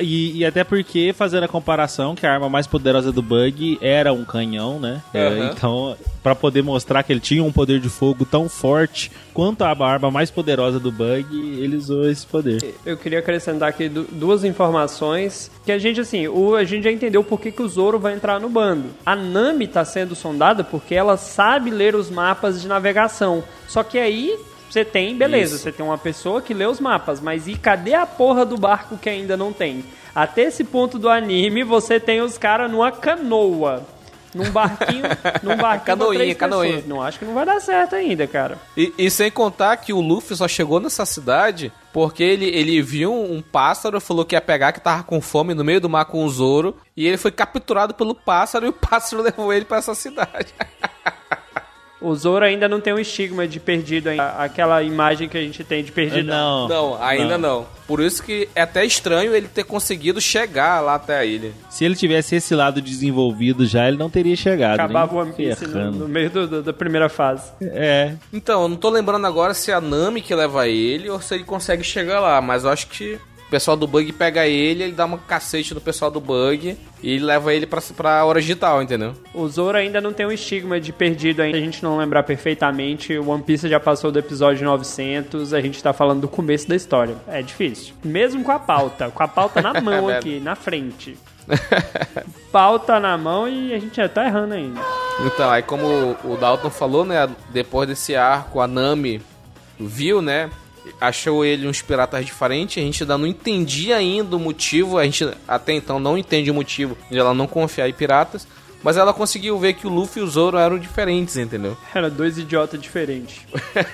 E, e até porque, fazendo a comparação, que a arma mais poderosa do Bug era um canhão, né? É, Aham. então, pra poder mostrar que ele tinha um poder de fogo tão forte quanto a arma mais poderosa do Bug, ele usou esse poder. Eu queria acrescentar aqui du- duas informações que a gente assim, o, a gente já entendeu por que, que o Zoro vai entrar no bando. A Nami tá sendo sondada porque ela sabe ler os mapas de navegação. Só que aí você tem, beleza, Isso. você tem uma pessoa que lê os mapas, mas e cadê a porra do barco que ainda não tem? Até esse ponto do anime, você tem os caras numa canoa. Num barquinho, num barquinho Canoinha, três canoinha. pessoas. Não acho que não vai dar certo ainda, cara. E, e sem contar que o Luffy só chegou nessa cidade porque ele, ele viu um pássaro, falou que ia pegar, que tava com fome no meio do mar com o Zoro, e ele foi capturado pelo pássaro e o pássaro levou ele pra essa cidade. O Zoro ainda não tem um estigma de perdido ainda. Aquela imagem que a gente tem de perdido. Não, Não, ainda não. Por isso que é até estranho ele ter conseguido chegar lá até a ilha. Se ele tivesse esse lado desenvolvido já, ele não teria chegado. Acabava o One Piece no, ferrando. no meio do- do- da primeira fase. É, Então, eu não tô lembrando agora se é a Nami que leva ele ou se ele consegue chegar lá, mas eu acho que o pessoal do Bug pega ele, ele dá uma cacete no pessoal do Bug e leva ele pra, pra hora digital, entendeu? O Zoro ainda não tem um estigma de perdido ainda. A gente não lembrar perfeitamente. O One Piece já passou do episódio 900. A gente tá falando do começo da história. É difícil. Mesmo com a pauta. Com a pauta na mão É aqui, na frente. pauta na mão e a gente já tá errando ainda. Então, aí como o Dalton falou, né, depois desse arco, a Nami viu, né, achou ele uns piratas diferentes, a gente ainda não entendia ainda o motivo, a gente até então não entende o motivo de ela não confiar em piratas, mas ela conseguiu ver que o Luffy e o Zoro eram diferentes, entendeu? Era dois idiotas diferentes.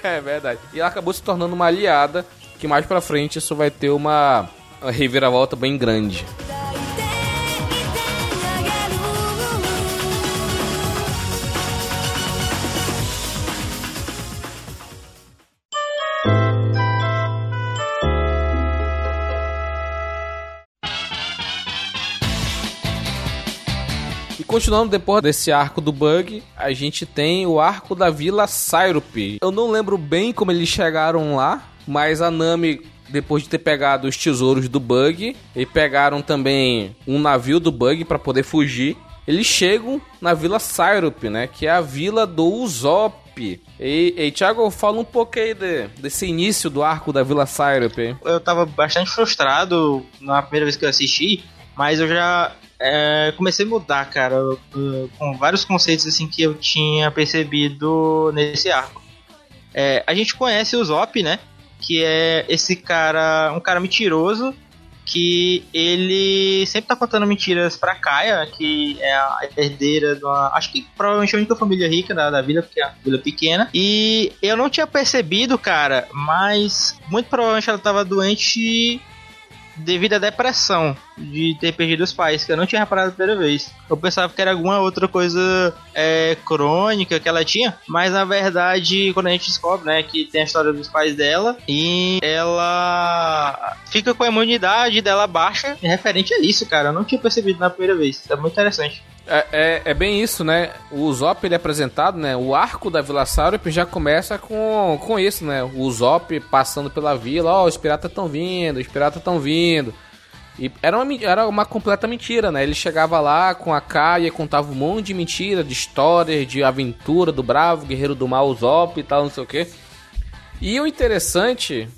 é verdade. E ela acabou se tornando uma aliada, que mais pra frente isso vai ter uma, uma reviravolta bem grande. Continuando depois desse arco do Bug, a gente tem o arco da Vila Syrup. Eu não lembro bem como eles chegaram lá, mas a Nami, depois de ter pegado os tesouros do Bug, e pegaram também um navio do Bug para poder fugir, eles chegam na Vila Syrup, né? Que é a vila do Usopp. E, e Thiago, fala um pouco aí de- desse início do arco da Vila Syrup. eu tava bastante frustrado na primeira vez que eu assisti, mas eu já é, comecei a mudar, cara, com vários conceitos assim que eu tinha percebido nesse arco. É, a gente conhece o Zop, né? Que é esse cara, um cara mentiroso que ele sempre tá contando mentiras pra Kaia, que é a herdeira de uma. Acho que provavelmente a única família rica da, da vila, porque é uma vila pequena. E eu não tinha percebido, cara, mas muito provavelmente ela tava doente devido à depressão de ter perdido os pais, que eu não tinha reparado a primeira vez. Eu pensava que era alguma outra coisa é, crônica que ela tinha, mas na verdade, quando a gente descobre, né, que tem a história dos pais dela e ela fica com a imunidade dela baixa, referente a isso, cara, eu não tinha percebido na primeira vez. É muito interessante. É, é, é bem isso, né? O Usopp ele é apresentado, né? O arco da Vila Syrup já começa com, com isso, né? O Usopp passando pela vila, ó, os piratas estão vindo, os piratas estão vindo. E era uma, era uma completa mentira, né? Ele chegava lá com a Kaia, contava um monte de mentira, de histórias, de aventura do bravo, guerreiro do mal, Usopp e tal, não sei o quê. E o interessante,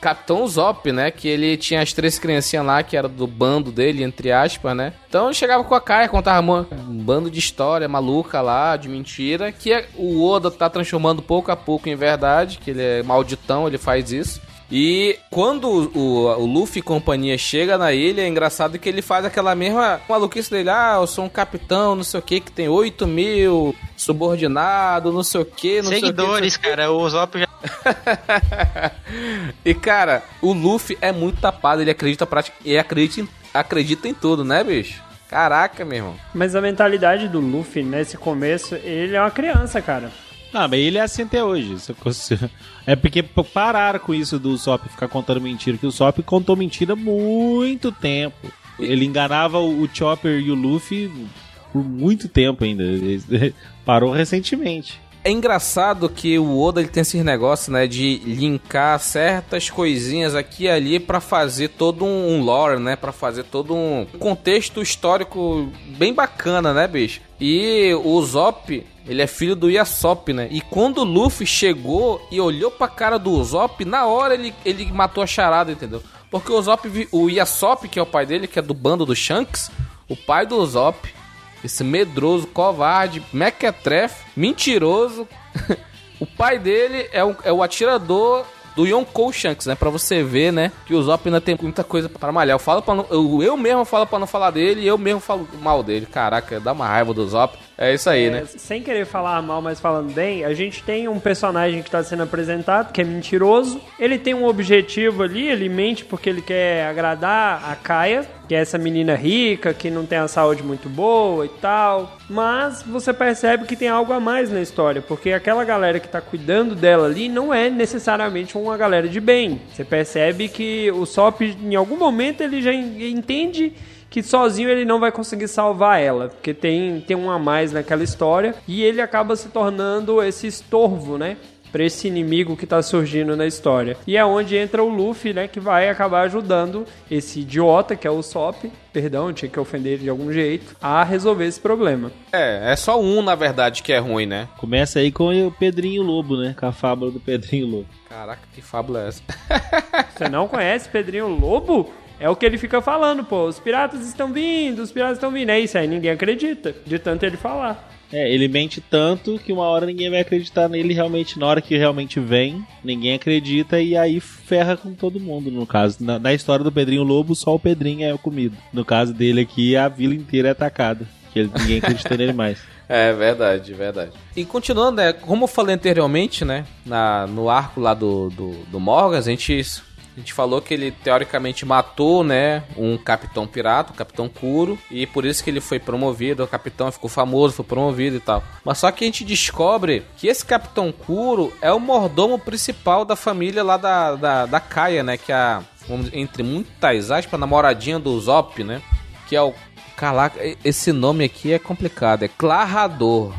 Capitão Zop, né? Que ele tinha as três criancinhas lá, que era do bando dele, entre aspas, né? Então ele chegava com a Kaia, contava um bando de história maluca lá, de mentira, que o Oda tá transformando pouco a pouco em verdade, que ele é malditão, ele faz isso. E quando o, o, Luffy e companhia chega na ilha, é engraçado que ele faz aquela mesma maluquice dele. Ah, eu sou um capitão, não sei o que, que tem 8 mil subordinados, não sei o que, não sei o que. Seguidores, cara, o Zop já e cara, o Luffy é muito tapado, ele acredita e acredita em, acredita em tudo, né, bicho? Caraca, meu irmão. Mas a mentalidade do Luffy nesse começo, ele é uma criança, cara. Ah, mas ele é assim até hoje. É porque pararam com isso do Sop ficar contando mentira, que o Sop contou mentira há muito tempo. Ele enganava o o Chopper e o Luffy por muito tempo ainda. Ele Parou recentemente. É engraçado que o Oda ele tem esses negócios, né, de linkar certas coisinhas aqui e ali pra fazer todo um, lore, né, Pra fazer todo um contexto histórico bem bacana, né, bicho? E o Zop, ele é filho do Yasop, né? E quando o Luffy chegou e olhou pra cara do Usopp, na hora ele, ele matou a charada, entendeu? Porque o vi- o Yasop, que é o pai dele, que é do bando do Shanks, o pai do Usopp, esse medroso, covarde, mequetrefe, mentiroso. o pai dele é o, é o atirador do Yonkou Shanks, né? Pra você ver, né? Que o Zop ainda tem muita coisa pra malhar. Eu, falo pra não, eu, eu mesmo falo pra não falar dele e eu mesmo falo mal dele. Caraca, dá uma raiva do Zop. É isso aí, É, né? Sem querer falar mal, mas falando bem, a gente tem um personagem que está sendo apresentado, que é mentiroso. Ele tem um objetivo ali, ele mente porque ele quer agradar a Kaia, que é essa menina rica, que não tem a saúde muito boa e tal. Mas você percebe que tem algo a mais na história, porque aquela galera que tá cuidando dela ali não é necessariamente uma galera de bem. Você percebe que o Sop, em algum momento, ele já en- entende que sozinho ele não vai conseguir salvar ela, porque tem, tem um a mais naquela história, e ele acaba se tornando esse estorvo, né? Pra esse inimigo que tá surgindo na história. E é onde entra o Luffy, né? Que vai acabar ajudando esse idiota, que é o Sop, perdão, eu tinha que ofender ele de algum jeito, a resolver esse problema. É, é só um, na verdade, que é ruim, né? Começa aí com o Pedrinho Lobo, né? Com a fábula do Pedrinho Lobo. Caraca, que fábula é essa? Você não conhece Pedrinho Lobo? É o que ele fica falando, pô. Os piratas estão vindo, os piratas estão vindo. É isso aí, ninguém acredita, de tanto ele falar. É, ele mente tanto que uma hora ninguém vai acreditar nele realmente. Na hora que realmente vem, ninguém acredita e aí ferra com todo mundo. No caso, na, na história do Pedrinho Lobo, só o Pedrinho é o comido. No caso dele aqui, a vila inteira é atacada. Que ele, ninguém acredita nele mais. É verdade, verdade. E continuando, né? Como eu falei anteriormente, né? Na, no arco lá do, do, do Morgan, a gente, a gente falou que ele teoricamente matou, né? Um capitão pirata, o capitão Kuro. E por isso que ele foi promovido. O capitão ficou famoso, foi promovido e tal. Mas só que a gente descobre que esse capitão Kuro é o mordomo principal da família lá da, da, da Kaia, né? Que é a, entre muitas aspas, namoradinha do Zop, né? Que é o Caraca, esse nome aqui é complicado. É Clarrador.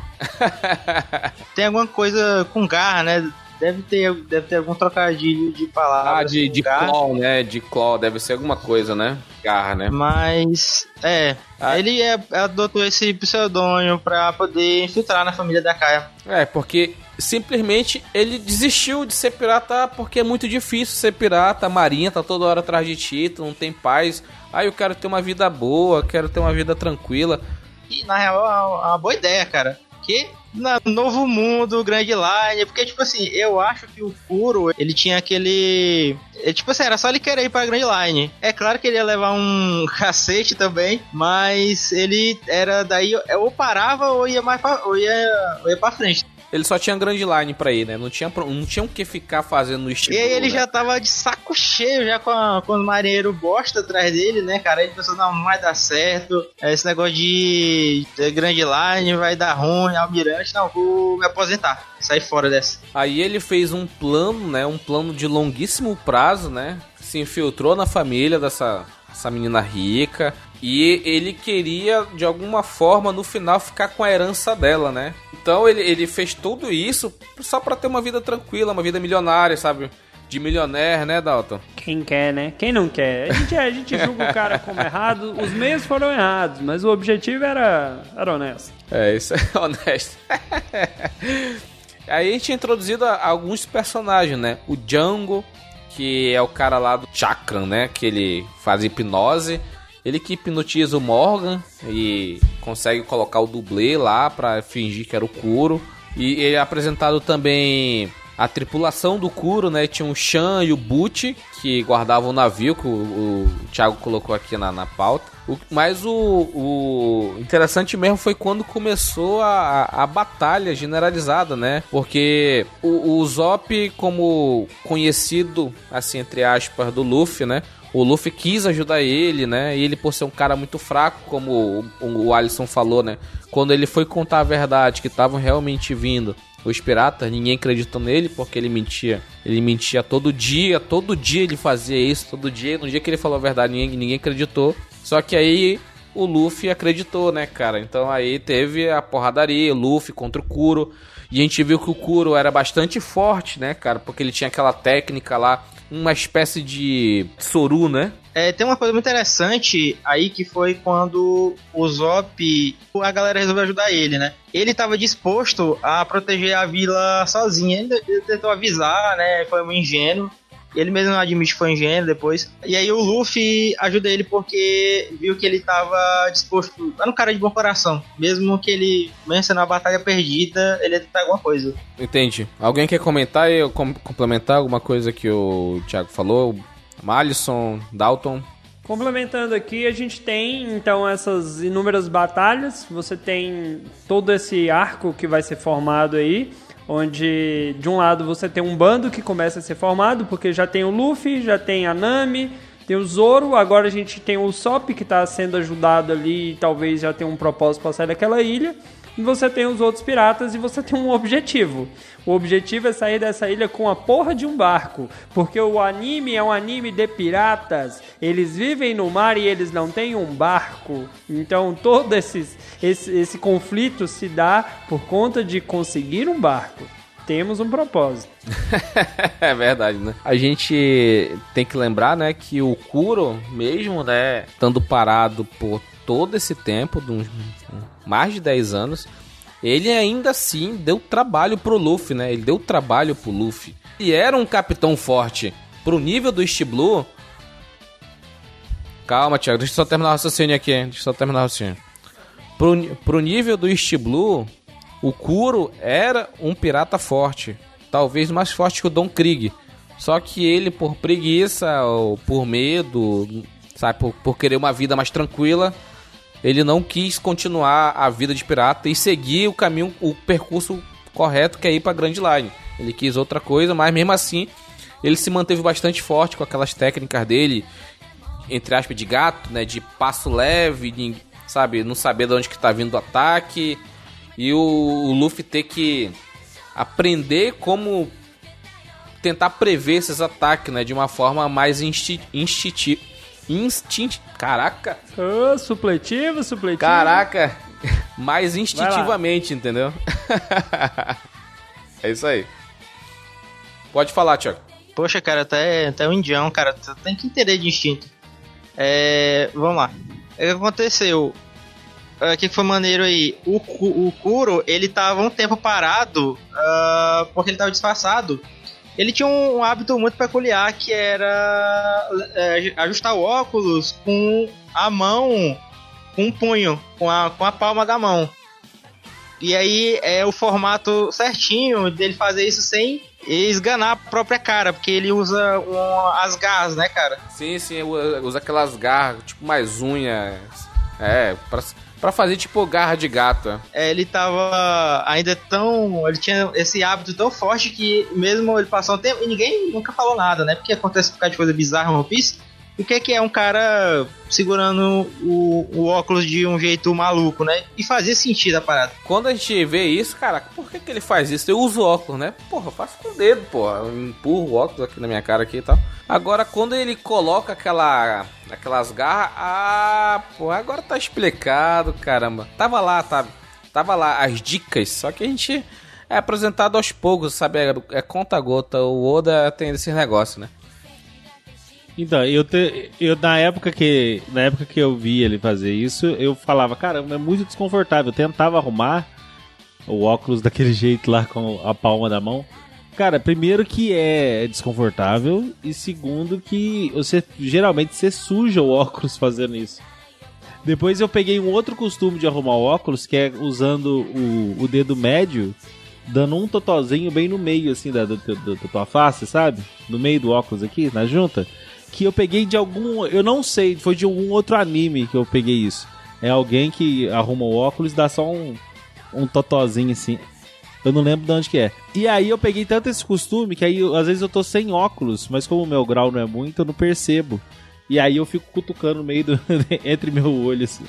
Tem alguma coisa com garra, né? Deve ter, deve ter algum trocadilho de palavras. Ah, de, de claw, né? De claw. Deve ser alguma coisa, né? Garra, né? Mas, é, Ah. ele é, adotou esse pseudônimo pra poder infiltrar na família da Kaia. É, porque simplesmente ele desistiu de ser pirata porque é muito difícil ser pirata. A marinha tá toda hora atrás de ti, tu não tem paz. Ah, eu quero ter uma vida boa, quero ter uma vida tranquila. E, na real, é uma boa ideia, cara. Que na Novo Mundo, Grand Line, porque, tipo assim, eu acho que o Kuro, ele tinha aquele... é, tipo assim, era só ele querer ir pra Grand Line. É claro que ele ia levar um cacete também, mas ele era daí, ou parava ou ia mais pra, ou ia, ou ia pra frente. Ele só tinha Grand Line pra ir, né? Não tinha, não tinha o que ficar fazendo no estilo. E aí ele né? já tava de saco cheio, já com, a, com o marinheiro bosta atrás dele, né, cara? Ele pensou, não, não vai dar certo. Esse negócio de, de Grand Line vai dar ruim, almirante, não, vou me aposentar. Sair fora dessa. Aí ele fez um plano, né? Um plano de longuíssimo prazo, né? Se infiltrou na família dessa essa menina rica. E ele queria, de alguma forma, no final, ficar com a herança dela, né? Então ele, ele fez tudo isso só pra ter uma vida tranquila, uma vida milionária, sabe? De milionaire, né, Dalton? Quem quer, né? Quem não quer? A gente, a gente julga o cara como errado, os meios foram errados, mas o objetivo era, era honesto. É, isso é honesto. Aí a gente tinha introduzido a- alguns personagens, né? O Django, que é o cara lá do Chakran, né? Que ele faz hipnose. Ele que hipnotiza o Morgan e consegue colocar o dublê lá pra fingir que era o Kuro. E ele é apresentado também a tripulação do Kuro, né? Tinha o Shan e o Butch, que guardavam o navio, que o, o Thiago colocou aqui na, na pauta. O- mas o, o interessante mesmo foi quando começou a, a batalha generalizada, né? Porque o, o Zop, como conhecido, assim, entre aspas, do Luffy, né? O Luffy quis ajudar ele, né? E ele, por ser um cara muito fraco, como o, o Alisson falou, né? Quando ele foi contar a verdade, que estavam realmente vindo os piratas, ninguém acreditou nele porque ele mentia. Ele mentia todo dia, todo dia ele fazia isso, todo dia. No dia que ele falou a verdade, ninguém, ninguém acreditou. Só que aí o Luffy acreditou, né, cara? Então aí teve a porradaria, o Luffy contra o Kuro. E a gente viu que o Kuro era bastante forte, né, cara? Porque ele tinha aquela técnica lá, uma espécie de Soru, né? É, tem uma coisa muito interessante aí que foi quando o Zop, a galera resolveu ajudar ele, né? Ele estava disposto a proteger a vila sozinho. Ele, tentou avisar, né? Foi um ingênuo. Ele mesmo admite que foi ingênuo depois. E aí o Luffy ajuda ele porque viu que ele estava disposto. Era um cara de bom coração. Mesmo que ele, sendo uma batalha perdida, ele ia tentar alguma coisa. Entendi. Alguém quer comentar e com- complementar alguma coisa que o Thiago falou? Malisson, Dalton. Complementando aqui, a gente tem então essas inúmeras batalhas. Você tem todo esse arco que vai ser formado aí, onde de um lado você tem um bando que começa a ser formado, porque já tem o Luffy, já tem a Nami, tem o Zoro, agora a gente tem o Sop que está sendo ajudado ali e talvez já tenha um propósito para sair daquela ilha. Você tem os outros piratas e você tem um objetivo. O objetivo é sair dessa ilha com a porra de um barco. Porque o anime é um anime de piratas. Eles vivem no mar e eles não têm um barco. Então todo esses, esse, esse conflito se dá por conta de conseguir um barco. Temos um propósito. é verdade, né? A gente tem que lembrar, né, que o Kuro, mesmo, né, estando parado por todo esse tempo, de uns mais de 10 anos, ele ainda assim deu trabalho pro Luffy, né? Ele deu trabalho pro Luffy. E era um capitão forte. Pro nível do East Blue. Calma, Thiago, deixa eu só terminar o raciocínio aqui. Deixa eu só terminar o raciocínio. Pro, pro nível do East Blue, o Kuro era um pirata forte. Talvez mais forte que o Don Krieg. Só que ele, por preguiça ou por medo, sabe, por, por querer uma vida mais tranquila, ele não quis continuar a vida de pirata e seguir o caminho, o percurso correto que é ir pra Grand Line. Ele quis outra coisa, mas mesmo assim ele se manteve bastante forte com aquelas técnicas dele, entre aspas, de gato, né? De passo leve, de, sabe, não saber de onde que tá vindo o ataque. E o, o Luffy ter que aprender como tentar prever esses ataques, né? De uma forma mais insti instintiva. Instinct... Caraca, Ô, supletivo, supletivo. caraca. Mais instintivamente, entendeu? é isso aí. Pode falar, Tiago. Poxa, cara, até, até o indião, cara, tem que entender de instinto. É, vamos lá. O que aconteceu? O que foi maneiro aí? O, Ku- o Kuro, ele tava um tempo parado ah, porque ele tava disfarçado. Ele tinha um, hábito muito peculiar que era é, ajustar o óculos com a mão, com um punho, com a, com a palma da mão. E aí é o formato certinho dele fazer isso sem esganar a própria cara, porque ele usa um- as garras, né, cara? Sim, sim, usa aquelas garras, tipo mais unhas. É, pra, pra fazer tipo garra de gato. É, ele tava ainda tão. Ele tinha esse hábito tão forte que, mesmo ele passou um tempo, e ninguém nunca falou nada, né? Porque acontece ficar de coisa bizarra no One Piece. E o que é que é um cara segurando o, o óculos de um jeito maluco, né? E fazia sentido a parada. Quando a gente vê isso, cara, por que, que ele faz isso? Eu uso óculos, né? Porra, eu faço com o dedo, porra. Eu empurro o óculos aqui na minha cara aqui e tal. Agora, quando ele coloca aquela. Aquelas garras. Ah, pô, agora tá explicado, caramba. Tava lá, tá? Tava lá as dicas, só que a gente é apresentado aos poucos, sabe? É, é conta-gota. O Oda tem esse negócio, né? Então, eu, te- eu na época que na época que eu vi ele fazer isso, eu falava, caramba, é muito desconfortável. Eu tentava arrumar o óculos daquele jeito lá com a palma da mão. Cara, primeiro que é desconfortável e segundo que você geralmente você suja o óculos fazendo isso. Depois eu peguei um outro costume de arrumar o óculos, que é usando o, o dedo médio, dando um totozinho bem no meio, assim, da, da tua face, sabe? No meio do óculos aqui, na junta. Que eu peguei de algum. Eu não sei, foi de algum outro anime que eu peguei isso. É alguém que arruma o óculos e dá só um, um totozinho assim. Eu não lembro de onde que é. E aí eu peguei tanto esse costume que aí às vezes eu tô sem óculos, mas como o meu grau não é muito, eu não percebo. E aí eu fico cutucando no meio do. entre meu olho, assim.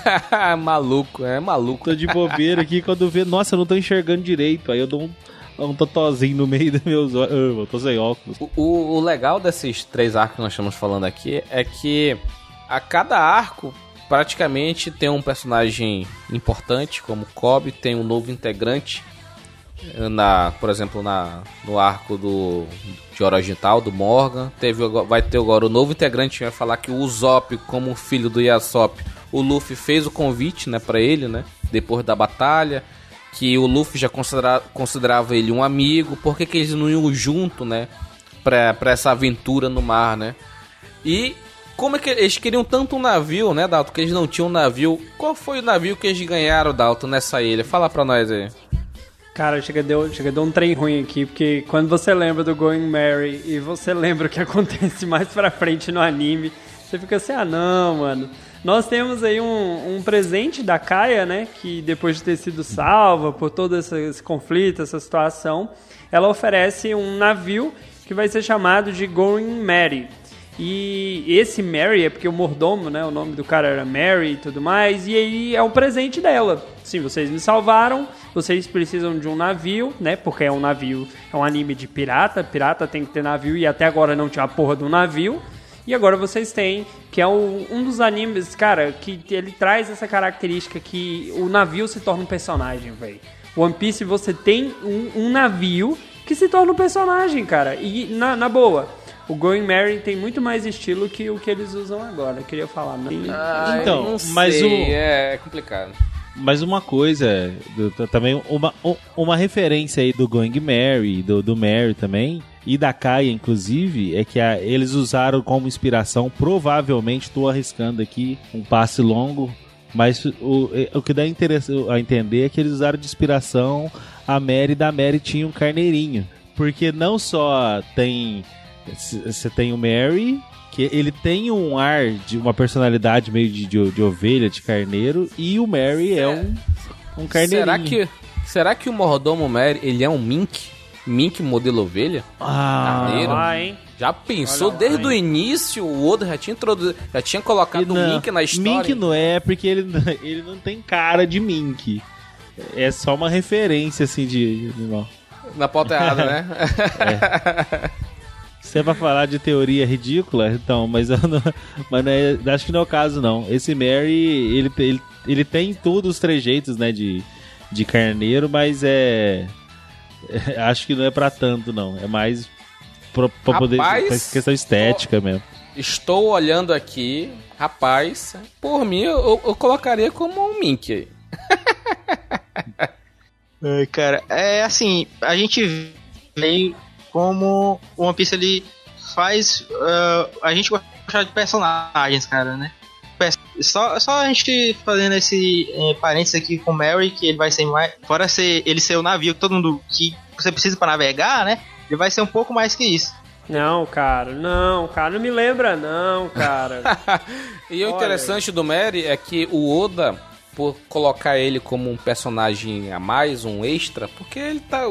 maluco, é maluco. Tô de bobeira aqui quando vê, nossa, eu não tô enxergando direito. Aí eu dou um, um totozinho no meio dos meus olhos. Ah, eu tô sem óculos. O, o- o legal desses três arcos que nós estamos falando aqui é que a cada arco praticamente tem um personagem importante, como Kobe, tem um novo integrante. Na, por exemplo, na, no arco do de Orogental, do Morgan. Teve, vai ter agora o novo integrante vai falar que o Usopp, como filho do Yasop, o Luffy fez o convite né, para ele, né? Depois da batalha. Que o Luffy já considera, considerava ele um amigo. Por que, que eles não iam junto, né? Pra essa aventura no mar, né? E como é que eles queriam tanto um navio, né, Dalton? Que eles não tinham um navio. Qual foi o navio que eles ganharam, Dalton, nessa ilha? Fala pra nós aí. Cara, chega deu, chega deu um trem ruim aqui, porque quando você lembra do Going Mary e você lembra o que acontece mais pra frente no anime, você fica assim, ah não, mano. Nós temos aí um, um presente da Kaia, né? Que depois de ter sido salva por todo esse, esse conflito, essa situação, ela oferece um navio que vai ser chamado de Going Mary. E esse Mary é porque o mordomo, né? O nome do cara era Mary e tudo mais. E aí é um presente dela. Sim, vocês me salvaram. Vocês precisam de um navio, né? Porque é um navio, é um anime de pirata. Pirata tem que ter navio e até agora não tinha a porra do navio. E agora vocês têm, que é um, um dos animes, cara, que ele traz essa característica que o navio se torna um personagem, velho. One Piece você tem um, um navio que se torna um personagem, cara. E na, na boa, o Going Mary tem muito mais estilo que o que eles usam agora. Eu queria falar, né? Então, não mas sei, o- É complicado. Mas uma coisa, também uma, uma referência aí do Going Mary, do, do Mary também, e da Kaia, inclusive, é que a- eles usaram como inspiração, provavelmente, estou arriscando aqui, um passe longo, mas o, o que dá interesse a entender é que eles usaram de inspiração a Mary, da Mary tinha um carneirinho. Porque não só tem. Você tem o Mary, que ele tem um ar de uma personalidade meio de, de, de ovelha, de carneiro, e o Mary é, um, um carneirinho. Será que, será que o mordomo Mary, ele é um mink? Mink modelo ovelha? Ah, Carneiro. Lá, hein? Já pensou lá, desde hein? o início? O Oda já tinha introduzido, já tinha colocado o não, Mink na história. Mink não é, porque ele, ele não tem cara de Mink. É só uma referência, assim, de animal. Na pauta errada, né? Se é pra falar de teoria ridícula, então, mas, eu não, mas não é- acho que não é o caso, não. Esse Mary, ele, ele, ele tem todos os trejeitos, né, de, de carneiro, mas é, é- Acho que não é pra tanto, não. É mais pra, pra poder. Rapaz, pra questão estética mesmo. Estou olhando aqui, rapaz, por mim eu, eu colocaria como um Mink aí. Ai, cara, é assim, a gente vê como o One Piece ele faz ah, a gente gostar de personagens, cara, né? Só, só a gente fazendo esse eh, parênteses aqui com o Mary, que ele vai ser mais. Fora ser, ele ser o navio que todo mundo. que você precisa pra navegar, né? Ele vai ser um pouco mais que isso. Não, cara, não, cara, não me lembra não, cara. E o Olha. interessante do Mary é que o Oda, por colocar ele como um personagem a mais, um extra, porque ele tá.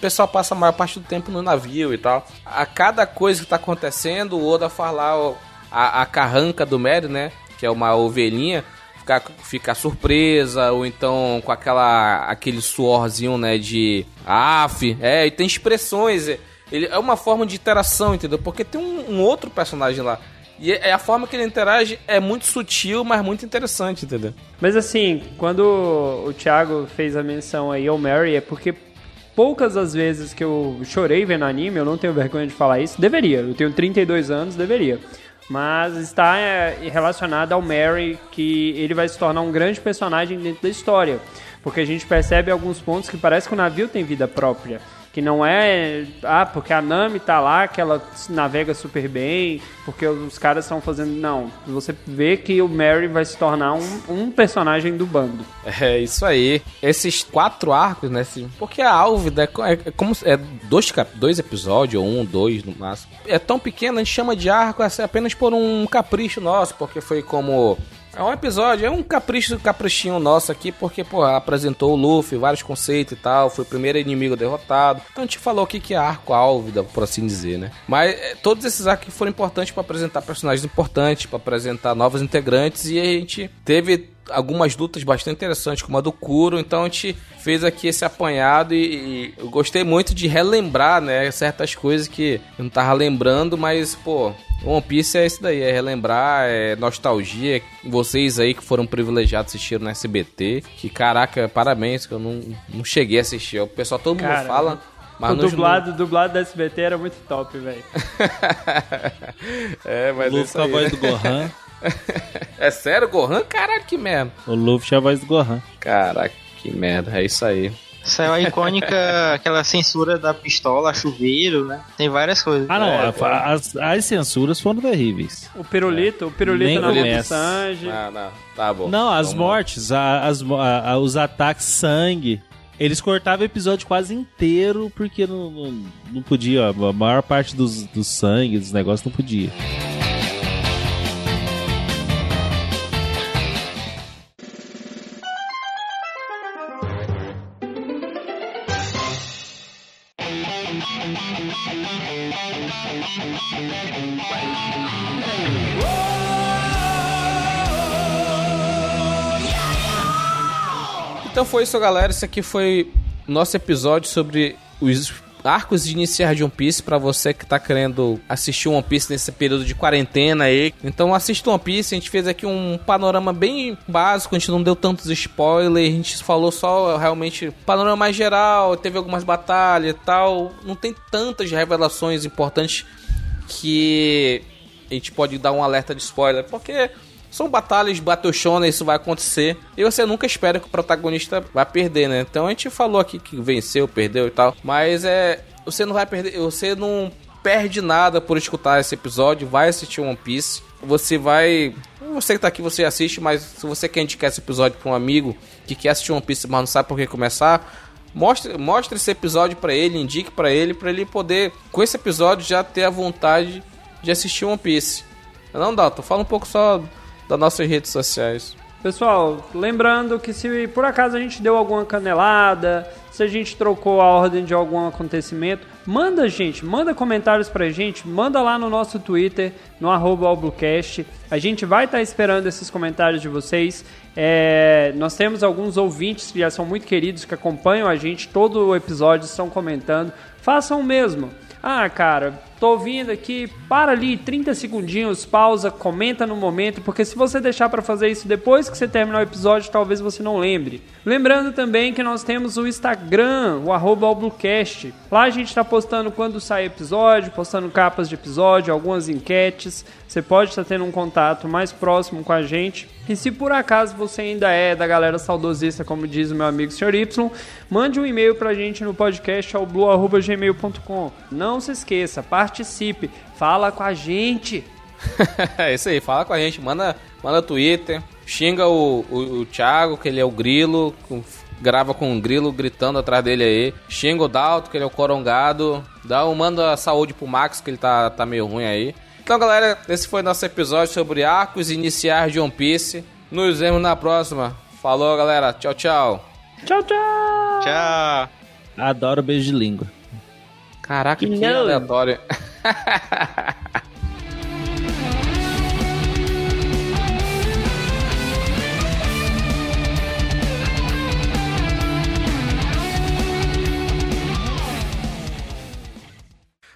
O pessoal passa a maior parte do tempo no navio e tal. A cada coisa que tá acontecendo, o Oda lá ó, a, a carranca do Mary, né? Que é uma ovelhinha. Ficar, ficar surpresa, ou então com aquela aquele suorzinho, né, de af, é, e tem expressões, é, ele, é uma forma de interação, entendeu? Porque tem um, um outro personagem lá, e é- a forma que ele interage é muito sutil, mas muito interessante, entendeu? Mas assim, quando o Thiago fez a menção aí ao Mary, é porque poucas as vezes que eu chorei vendo anime, eu não tenho vergonha de falar isso, deveria, eu tenho 32 anos, deveria. Mas está é, relacionado ao Mary, que ele vai se tornar um grande personagem dentro da história. Porque a gente percebe alguns pontos que parece que o navio tem vida própria. Que não é, ah, porque a Nami tá lá, que ela navega super bem, porque os caras estão fazendo. Não, você vê que o Mary vai se tornar um, um personagem do bando. É isso aí. Esses quatro arcos, né? assim, porque a Álvida é, co- é, é como é dois, cap- dois episódios, ou um, dois no máximo. É tão pequeno, a gente chama de arco assim, apenas por um capricho nosso, porque foi como. É um episódio, é um capricho, caprichinho nosso aqui, porque, pô, apresentou o Luffy, vários conceitos e tal, foi o primeiro inimigo derrotado. Então a gente falou aqui que é arco álvida, por assim dizer, né? Mas é, todos esses arcos foram importantes pra apresentar personagens importantes, pra apresentar novos integrantes, e a gente teve algumas lutas bastante interessantes, como a do Kuro, então a gente fez aqui esse apanhado e, e eu gostei muito de relembrar, né, certas coisas que eu não tava lembrando, mas, pô, One Piece é isso daí, é relembrar, é nostalgia, vocês aí que foram privilegiados assistiram no SBT, que caraca, parabéns, que eu não, não cheguei a assistir, o pessoal, todo mundo Cara, fala... Mas o não- dublado, dublado da SBT era muito top, velho. é, mas é Luffy com a voz do Gohan. É sério, Gohan? Caralho, que merda. o Luffy tinha a voz do Gohan. Caraca, que merda, é isso aí. Saiu a icônica, aquela censura da pistola, chuveiro, né? Tem várias coisas. Ah, não. É, a- as, as censuras foram terríveis. O pirulito, o pirulito Nem na mão do. Sanji. Não, não, tá bom. Não, as Vamos- mortes, a- as a- os ataques, sangue. Eles cortavam o episódio quase inteiro porque não, não, não podia. A maior parte dos, dos sangue, dos negócios, não podia. Então foi isso, galera. Esse aqui foi nosso episódio sobre os arcos de iniciar de One Piece pra você que tá querendo assistir One Piece nesse período de quarentena aí. Então assista One Piece, a gente fez aqui um panorama bem básico, a gente não deu tantos spoilers, a gente falou só realmente panorama mais geral, teve algumas batalhas e tal. Não tem tantas revelações importantes que a gente pode dar um alerta de spoiler, porque são batalhas Shonen, isso vai acontecer. E você nunca espera que o protagonista vai perder, né? Então a gente falou aqui que venceu, perdeu e tal. Mas é. Você não vai perder. Você não perde nada por escutar esse episódio. Vai assistir One Piece. Você vai. Você que tá aqui, você assiste, mas se você quer indicar esse episódio pra um amigo que quer assistir One Piece, mas não sabe por que começar. Mostre, mostre esse episódio pra ele, indique pra ele, pra ele poder, com esse episódio, já ter a vontade de assistir One Piece. Não, Dalton, fala um pouco só das nossas redes sociais. Pessoal, lembrando que se por acaso a gente deu alguma canelada, se a gente trocou a ordem de algum acontecimento, manda gente, manda comentários pra gente, manda lá no nosso Twitter, no Albucast. A gente vai estar esperando esses comentários de vocês. É, nós temos alguns ouvintes que já são muito queridos, que acompanham a gente, todo o episódio estão comentando. Façam o mesmo. Ah, cara, tô ouvindo aqui, para ali 30 segundinhos, pausa, comenta no momento, porque se você deixar para fazer isso depois que você terminar o episódio, talvez você não lembre. Lembrando também que nós temos o Instagram, o arroba ao Bluecast. Lá a gente está postando quando sai episódio, postando capas de episódio, algumas enquetes. Você pode estar tendo um contato mais próximo com a gente. E se por acaso você ainda é da galera saudosista, como diz o meu amigo Sr. Y, mande um e-mail pra gente no podcast ao blue.gmail.com. Não se esqueça, participe, fala com a gente. é isso aí, fala com a gente, manda, manda Twitter, xinga o, o, o Thiago, que ele é o grilo, com- grava com um grilo gritando atrás dele aí. Xinga o Dalton, que ele é o corongado. Dá um, manda saúde pro Max, que ele tá, tá meio ruim aí. Então, galera, esse foi nosso episódio sobre arcos iniciais de One Piece. Nos vemos na próxima. Falou, galera. Tchau, tchau. Tchau, tchau! Tchau. Adoro beijo de língua. Caraca, que Não. aleatório.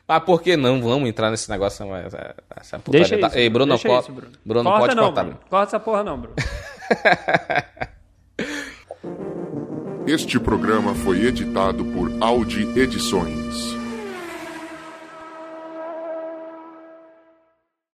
Mas por que não vamos entrar nesse negócio? mas, é, Essa putaria Deixa tá- isso. Ei, Bruno, deixa co- isso, Bruno. Bruno Corta pode não, cortar. Bruno. Corta essa porra não, Bruno. Este programa foi editado por Audi Edições.